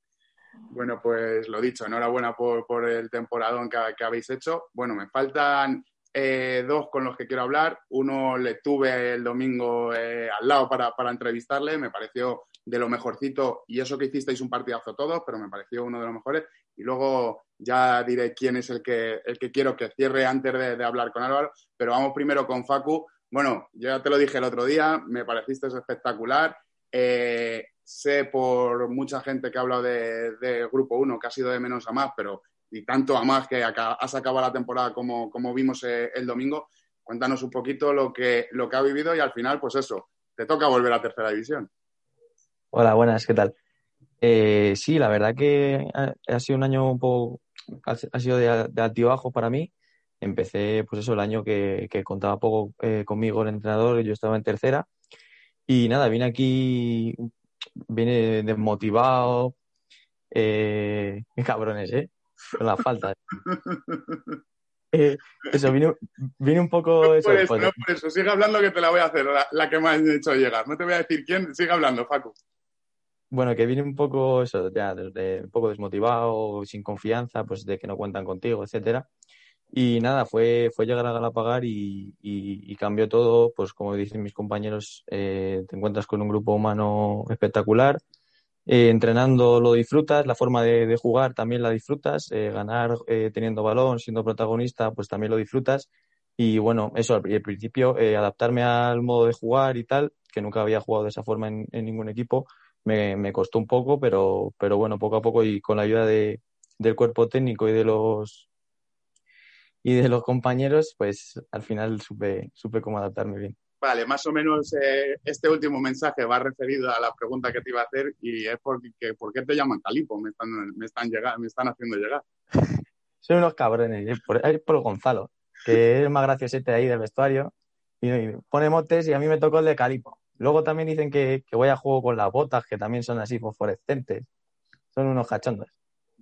bueno, pues lo dicho, enhorabuena por, por el temporadón que, que habéis hecho. Bueno, me faltan eh, dos con los que quiero hablar. Uno le tuve el domingo eh, al lado para, entrevistarle, me pareció de lo mejorcito y eso que hicisteis un partidazo todos, pero me pareció uno de los mejores. Y luego ya diré quién es el que, el que quiero que cierre antes de, hablar con Álvaro, pero vamos primero con Facu. Bueno, ya te lo dije el otro día, me pareciste espectacular. Eh, sé por mucha gente que ha hablado de, de Grupo 1 que ha sido de menos a más, pero y tanto a más que has acabado la temporada como, como vimos eh, el domingo. Cuéntanos un poquito lo que, lo que ha vivido y al final, pues eso, te toca volver a tercera división. Hola, buenas, ¿qué tal? Eh, sí, la verdad que ha, sido un año un poco, ha, sido de, de altibajo para mí. Empecé, pues eso, el año que, contaba poco eh, conmigo el entrenador, yo estaba en tercera. Y nada, vine aquí, vine desmotivado. Eh, cabrones, ¿eh? Con la falta. Eh, eso, vine, un poco... Eso, no, por eso, sigue hablando que te la voy a hacer, la, que me has hecho llegar. No te voy a decir quién, sigue hablando, Facu. Bueno, que vine un poco, eso, ya, un poco desmotivado, sin confianza, pues de que no cuentan contigo, etcétera. Y nada, fue, fue llegar a Galapagar y, y, cambió todo, pues como dicen mis compañeros, eh, te encuentras con un grupo humano espectacular, eh, entrenando lo disfrutas, la forma de, de jugar también la disfrutas, eh, ganar eh, teniendo balón, siendo protagonista, pues también lo disfrutas. Y bueno, eso al, principio, adaptarme al modo de jugar y tal, que nunca había jugado de esa forma en, en ningún equipo, me, me costó un poco, pero, pero bueno, poco a poco y con la ayuda de, del cuerpo técnico y de los y de los compañeros, pues al final supe, supe cómo adaptarme bien. Vale, más o menos eh, este último mensaje va referido a la pregunta que te iba a hacer y es porque, que, ¿por qué te llaman Calipo? Me están, me están, llegar, me están haciendo llegar. Son unos cabrones, es por, por Gonzalo, que es el más graciosete ahí del vestuario pone motes y a mí me tocó el de Calipo. Luego también dicen que, que voy a juego con las botas, que también son así fosforescentes. Son unos cachondos.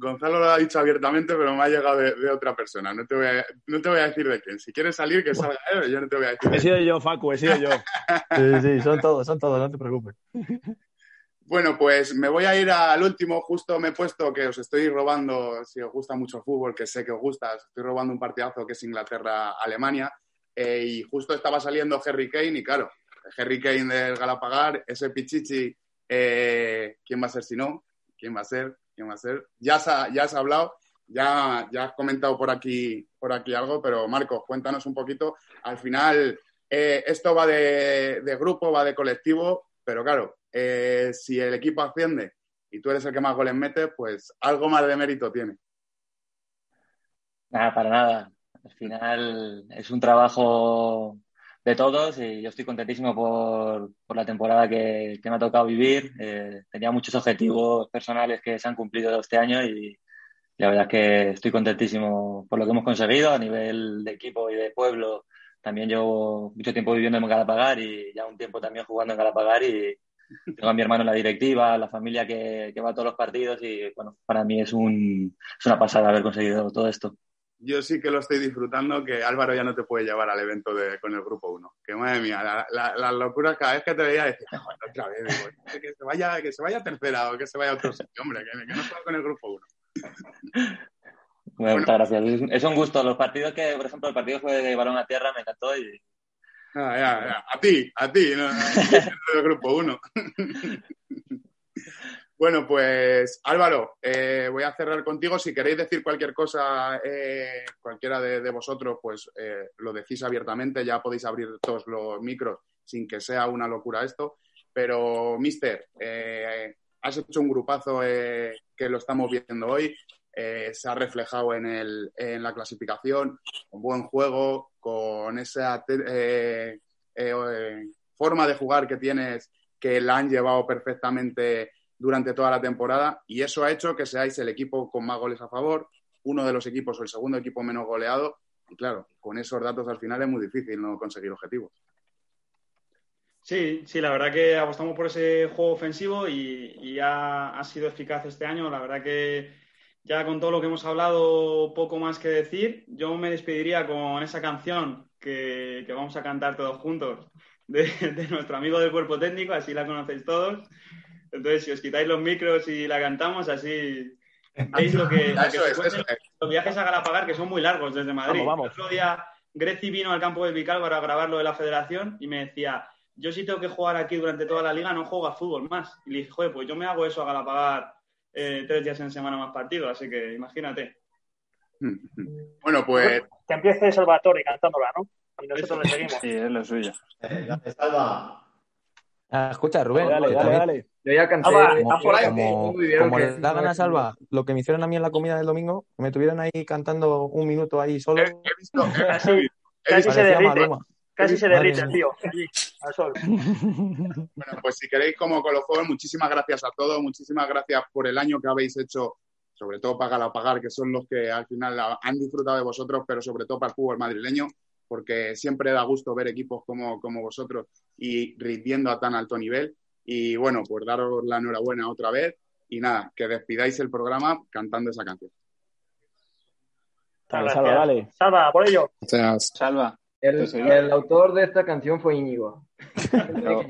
Gonzalo lo ha dicho abiertamente, pero me ha llegado de, de otra persona. No te, voy a, no te voy a decir de quién. Si quieres salir, que salga él, yo no te voy a decir. He sido yo, Facu, he sido yo. Sí, sí, son todos, son todos, no te preocupes. Bueno, pues me voy a ir al último. Justo me he puesto que os estoy robando, si os gusta mucho el fútbol, que sé que os gusta, os estoy robando un partidazo que es Inglaterra-Alemania. Eh, y justo estaba saliendo Harry Kane y claro, Harry Kane del Galapagar, ese Pichichi, eh, ¿quién va a ser si no? ¿Quién va a ser? ¿Quién va a ser? Ya has, ya has hablado, ya, ya has comentado por aquí, por aquí algo, pero Marcos, cuéntanos un poquito. Al final, eh, esto va de, de, grupo, va de colectivo, pero claro, eh, si el equipo asciende y tú eres el que más goles mete, pues algo más de mérito tiene. Nada, para nada. Al final es un trabajo de todos y yo estoy contentísimo por, por la temporada que, que, me ha tocado vivir. Eh, tenía muchos objetivos personales que se han cumplido este año y, la verdad es que estoy contentísimo por lo que hemos conseguido a nivel de equipo y de pueblo. También llevo mucho tiempo viviendo en Galapagar y ya un tiempo también jugando en Galapagar y tengo a mi hermano en la directiva, la familia que, que va a todos los partidos y bueno, para mí es, un, es una pasada haber conseguido todo esto yo sí que lo estoy disfrutando, que Álvaro ya no te puede llevar al evento de, con el grupo 1. Que madre mía, las la, la locuras cada vez que te veía decía, otra vez, digo, que se vaya, que se vaya tercera o que se vaya a otro sitio, hombre, que, que no juegue con el grupo 1. Bueno, bueno, muchas gracias. Es, un gusto. Los partidos que, por ejemplo, el partido fue de balón a tierra, me encantó y. Ah, ya, ya. A ti, a ti, no, el grupo 1. Bueno, pues Álvaro, eh, voy a cerrar contigo. Si queréis decir cualquier cosa, eh, cualquiera de, vosotros, pues eh, lo decís abiertamente. Ya podéis abrir todos los micros sin que sea una locura esto. Pero, Mister, eh, has hecho un grupazo que lo estamos viendo hoy. se ha reflejado en, el, en, la clasificación, con buen juego, con esa forma de jugar que tienes que la han llevado perfectamente durante toda la temporada y eso ha hecho que seáis el equipo con más goles a favor, uno de los equipos o el segundo equipo menos goleado y claro, con esos datos al final es muy difícil no conseguir objetivos. Sí, sí, la verdad que apostamos por ese juego ofensivo y, y ha, ha, sido eficaz este año. La verdad que ya con todo lo que hemos hablado, poco más que decir. Yo me despediría con esa canción que, vamos a cantar todos juntos de, de nuestro amigo del cuerpo técnico, así la conocéis todos. Entonces, si os quitáis los micros y la cantamos, así veis lo que, lo que es, es. los viajes a Galapagar, que son muy largos desde Madrid. Vamos, vamos. El otro día, Greci vino al campo de Vical para grabar lo de la federación y me decía, yo sí tengo que jugar aquí durante toda la liga, no juego a fútbol más. Y le dije, joder, pues yo me hago eso a Galapagar eh, tres días en semana más partidos, así que imagínate. Bueno, pues... Que empiece Salvatore cantándola, ¿no? Y nosotros le seguimos. Sí, es lo suyo. Eh, salva. Ah, escucha, Rubén. Dale, dale, dale. Yo ya cansé. Ah, como, por ahí, como, como le da ganas Salva, lo que me hicieron a mí en la comida del domingo, me tuvieron ahí cantando un minuto ahí solo. He, he visto, casi, casi se derrite. Maluma. Casi se derrite, tío. Allí, al sol. Bueno, pues si queréis, como colofón, muchísimas gracias a todos, muchísimas gracias por el año que habéis hecho, sobre todo para Galapagar, que son los que al final han disfrutado de vosotros, pero sobre todo para el fútbol madrileño porque siempre da gusto ver equipos como, como vosotros y rindiendo a tan alto nivel. Y bueno, pues daros la enhorabuena otra vez y nada, que despidáis el programa cantando esa canción. Dale, salva, dale. Salva, por ello. Gracias. Salva. El, el, autor de esta canción fue Íñigo. No.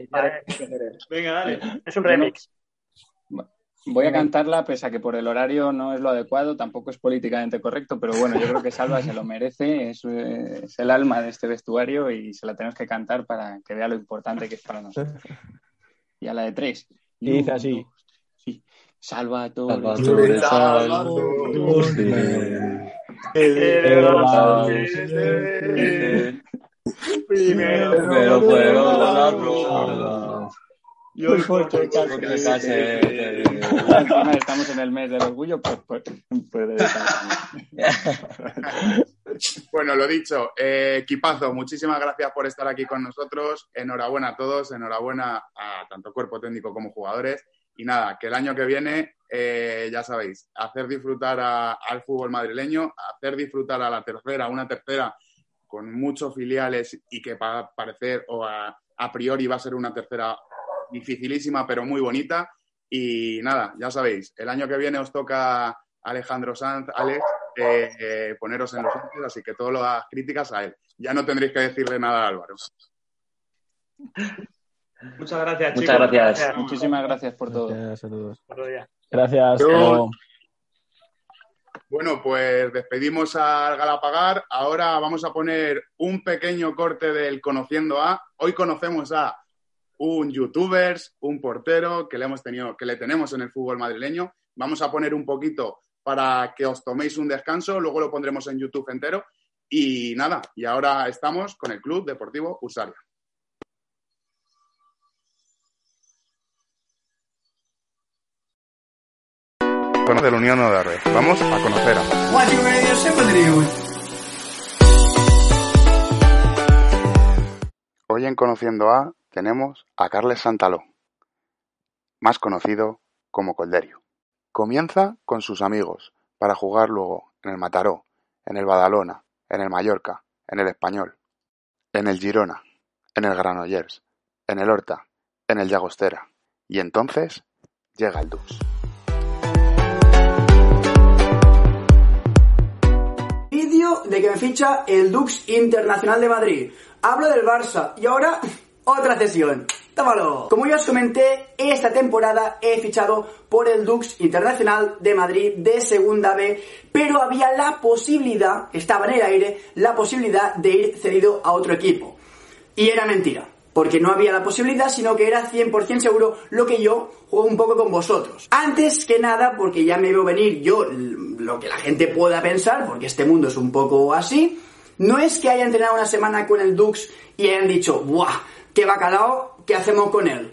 Venga, dale. Es un remix. Voy a cantarla, pese a que por el horario no es lo adecuado, tampoco es políticamente correcto, pero bueno, yo creo que Salva se lo merece, es, es, el alma de este vestuario y se la tenemos que cantar para que vea lo importante que es para nosotros. Y a la de tres. Y dice así. Sí. Salvatore, Salvatore, Salvatore. Primero Primero fueron fueron las rosas. Y hoy Porque porque casi- casi- Encima estamos en el mes del orgullo, pues, pues, puede Bueno, lo dicho, eh, equipazo, muchísimas gracias por estar aquí con nosotros. Enhorabuena a todos, enhorabuena a tanto cuerpo técnico como jugadores. Y nada, que el año que viene, eh, ya sabéis, hacer disfrutar a- al fútbol madrileño, hacer disfrutar a la tercera, una tercera con muchos filiales y que para parecer o a, a priori va a ser una tercera dificilísima, pero muy bonita. Y nada, ya sabéis, el año que viene os toca Alejandro Sanz, Alex, eh, eh, poneros en los once, así que todas las críticas a él. Ya no tendréis que decirle nada a Álvaro. Muchas gracias, Muchas chicos. gracias. Muchísimas gracias por todo. Gracias a todos. Gracias. Yo-. Bueno, pues despedimos al Galapagar. Ahora vamos a poner un pequeño corte del Conociendo a. Hoy conocemos a un youtuber, un portero que le hemos tenido, que le tenemos en el fútbol madrileño. Vamos a poner un poquito para que os toméis un descanso, luego lo pondremos en YouTube entero. Y nada, y ahora estamos con el Club Deportivo Usaria. Conoce la Unión Odarre. Vamos a conocer a. Hoy en Conociendo a tenemos a Carles Santaló, más conocido como Colderio. Comienza con sus amigos para jugar luego en el Mataró, en el Badalona, en el Mallorca, en el Español, en el Girona, en el Granollers, en el Horta, en el Llagostera. Y entonces llega el Dux. Vídeo de que me ficha el Dux Internacional de Madrid. Hablo del Barça y ahora otra cesión. Tómalo. Como ya os comenté, esta temporada he fichado por el Dux Internacional de Madrid de Segunda B, pero había la posibilidad, estaba en el aire, la posibilidad de ir cedido a otro equipo. Y era mentira, porque no había la posibilidad, sino que era 100% seguro lo que yo juego un poco con vosotros. Antes que nada, porque ya me veo venir yo lo que la gente pueda pensar, porque este mundo es un poco así, no es que haya entrenado una semana con el Dux y hayan dicho, ¡buah! ¡Qué bacalao! ¿Qué hacemos con él?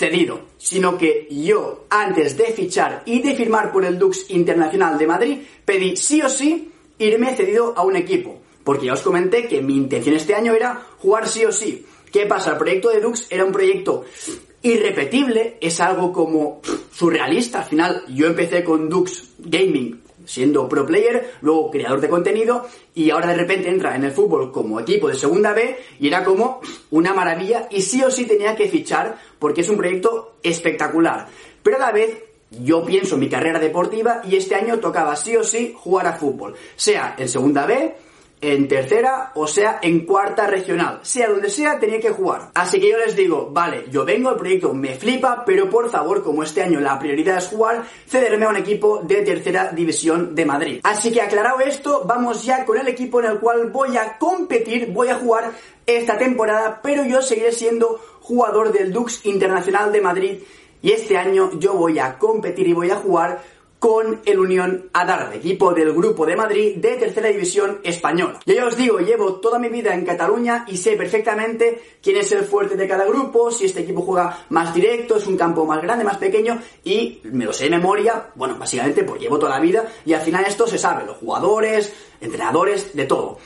cedido, sino que yo, antes de fichar y de firmar por el Dux Internacional de Madrid, pedí sí o sí irme cedido a un equipo. Porque ya os comenté que mi intención este año era jugar sí o sí. ¿Qué pasa? El proyecto de Dux era un proyecto irrepetible, es algo como surrealista. Al final, yo empecé con Dux Gaming siendo pro player, luego creador de contenido y ahora de repente entra en el fútbol como equipo de segunda B y era como una maravilla y sí o sí tenía que fichar porque es un proyecto espectacular. Pero a la vez yo pienso en mi carrera deportiva y este año tocaba sí o sí jugar a fútbol, sea en segunda B, en tercera o sea en cuarta regional. Sea donde sea, tenía que jugar. Así que yo les digo, vale, yo vengo, el proyecto me flipa, pero por favor, como este año la prioridad es jugar, cederme a un equipo de tercera división de Madrid. Así que aclarado esto, vamos ya con el equipo en el cual voy a competir, voy a jugar esta temporada, pero yo seguiré siendo jugador del Dux Internacional de Madrid y este año yo voy a competir y voy a jugar con el Unión Adarve, equipo del Grupo de Madrid de Tercera División Española. Yo ya os digo, llevo toda mi vida en Cataluña y sé perfectamente quién es el fuerte de cada grupo, si este equipo juega más directo, es un campo más grande, más pequeño y me lo sé de memoria, bueno, básicamente pues llevo toda la vida y al final esto se sabe, los jugadores, entrenadores, de todo.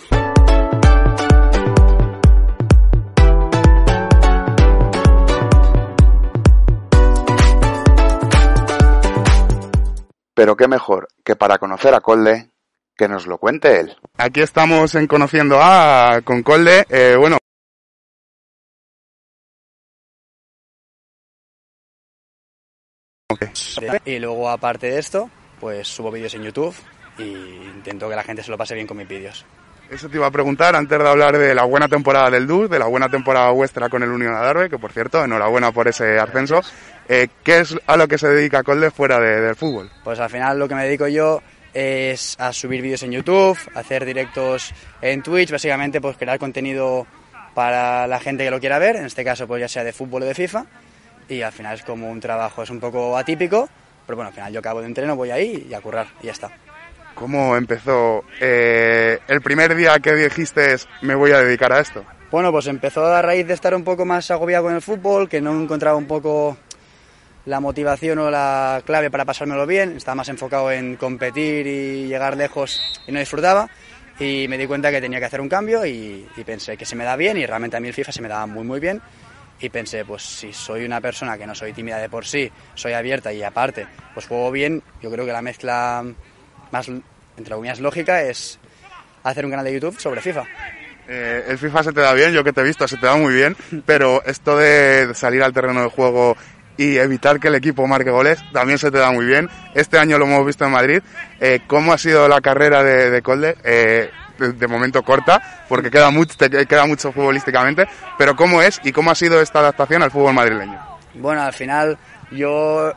Pero qué mejor que para conocer a Colde, que nos lo cuente él. Aquí estamos en Conociendo a con Colde. Eh, bueno, Y luego, aparte de esto, pues subo vídeos en YouTube y intento que la gente se lo pase bien con mis vídeos. Eso te iba a preguntar antes de hablar de la buena temporada del DUS, de la buena temporada vuestra con el Unión Adarve, que por cierto, enhorabuena por ese ascenso. Eh, ¿Qué es a lo que se dedica Colde fuera de- del fútbol? Pues al final lo que me dedico yo es a subir vídeos en YouTube, hacer directos en Twitch, básicamente pues crear contenido para la gente que lo quiera ver, en este caso pues ya sea de fútbol o de FIFA, y al final es como un trabajo, es un poco atípico, Pero bueno, al final yo acabo de entreno, voy ahí y a currar y ya está. ¿Cómo empezó eh, el primer día que dijiste me voy a dedicar a esto? Bueno, pues empezó a raíz de estar un poco más agobiado con el fútbol, que no encontraba un poco la motivación o la clave para pasármelo bien, estaba más enfocado en competir y llegar lejos y no disfrutaba. Y me di cuenta que tenía que hacer un cambio y, y, pensé que se me da bien y realmente a mí el FIFA se me daba muy muy bien. Y pensé pues si soy una persona que no soy tímida de por sí, soy abierta y aparte pues juego bien, yo creo que la mezcla más entre comillas lógica es hacer un canal de YouTube sobre FIFA. Eh, el FIFA se te da bien, yo que te he visto, se te da muy bien, pero esto de salir al terreno de juego y evitar que el equipo marque goles también se te da muy bien. Este año lo hemos visto en Madrid. Eh, ¿Cómo ha sido la carrera de, de Colde? Eh, de, de, momento corta, porque queda mucho, te queda mucho futbolísticamente, pero ¿cómo es y cómo ha sido esta adaptación al fútbol madrileño? Bueno, al final yo,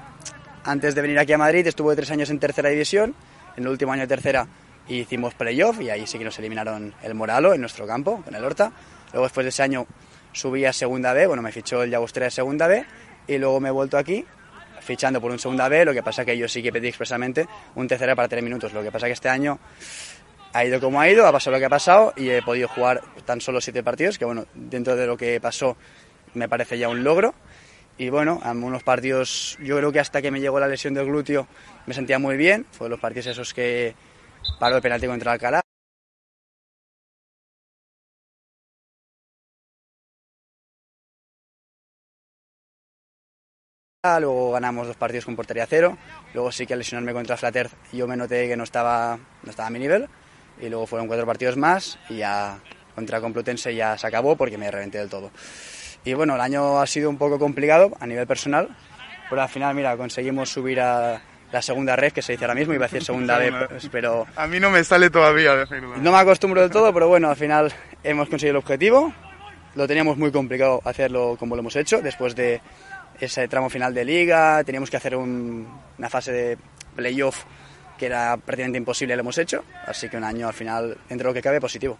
antes de venir aquí a Madrid, estuve tres años en tercera división. En el último año de tercera hicimos playoff y ahí sí que nos eliminaron el Moralo en nuestro campo, con el Horta. Luego después de ese año subí a segunda B, bueno, me fichó el Llagostera de segunda B y luego me he vuelto aquí fichando por un segunda B, lo que pasa que yo sí que pedí expresamente un tercera para tres minutos, lo que pasa que este año ha ido como ha ido, ha pasado lo que ha pasado y he podido jugar tan solo siete partidos, que bueno, dentro de lo que pasó me parece ya un logro. Y bueno, en unos partidos, yo creo que hasta que me llegó la lesión del glúteo me sentía muy bien, fue los partidos esos que paró el penalti contra Alcalá. luego ganamos dos partidos con portería cero, luego sí que al lesionarme contra Flater yo me noté que no estaba, no estaba a mi nivel, y luego fueron cuatro partidos más y ya contra Complutense ya se acabó porque me reventé del todo. Y bueno, el año ha sido un poco complicado a nivel personal, pero al final, mira, conseguimos subir a la segunda red, que se dice ahora mismo, iba a decir segunda B, pero... A mí no me sale todavía decirlo. No me acostumbro del todo, pero bueno, al final hemos conseguido el objetivo. Lo teníamos muy complicado hacerlo como lo hemos hecho, después de ese tramo final de liga, teníamos que hacer un, una fase de playoff que era prácticamente imposible, lo hemos hecho, así que un año al final, entre lo que cabe, positivo.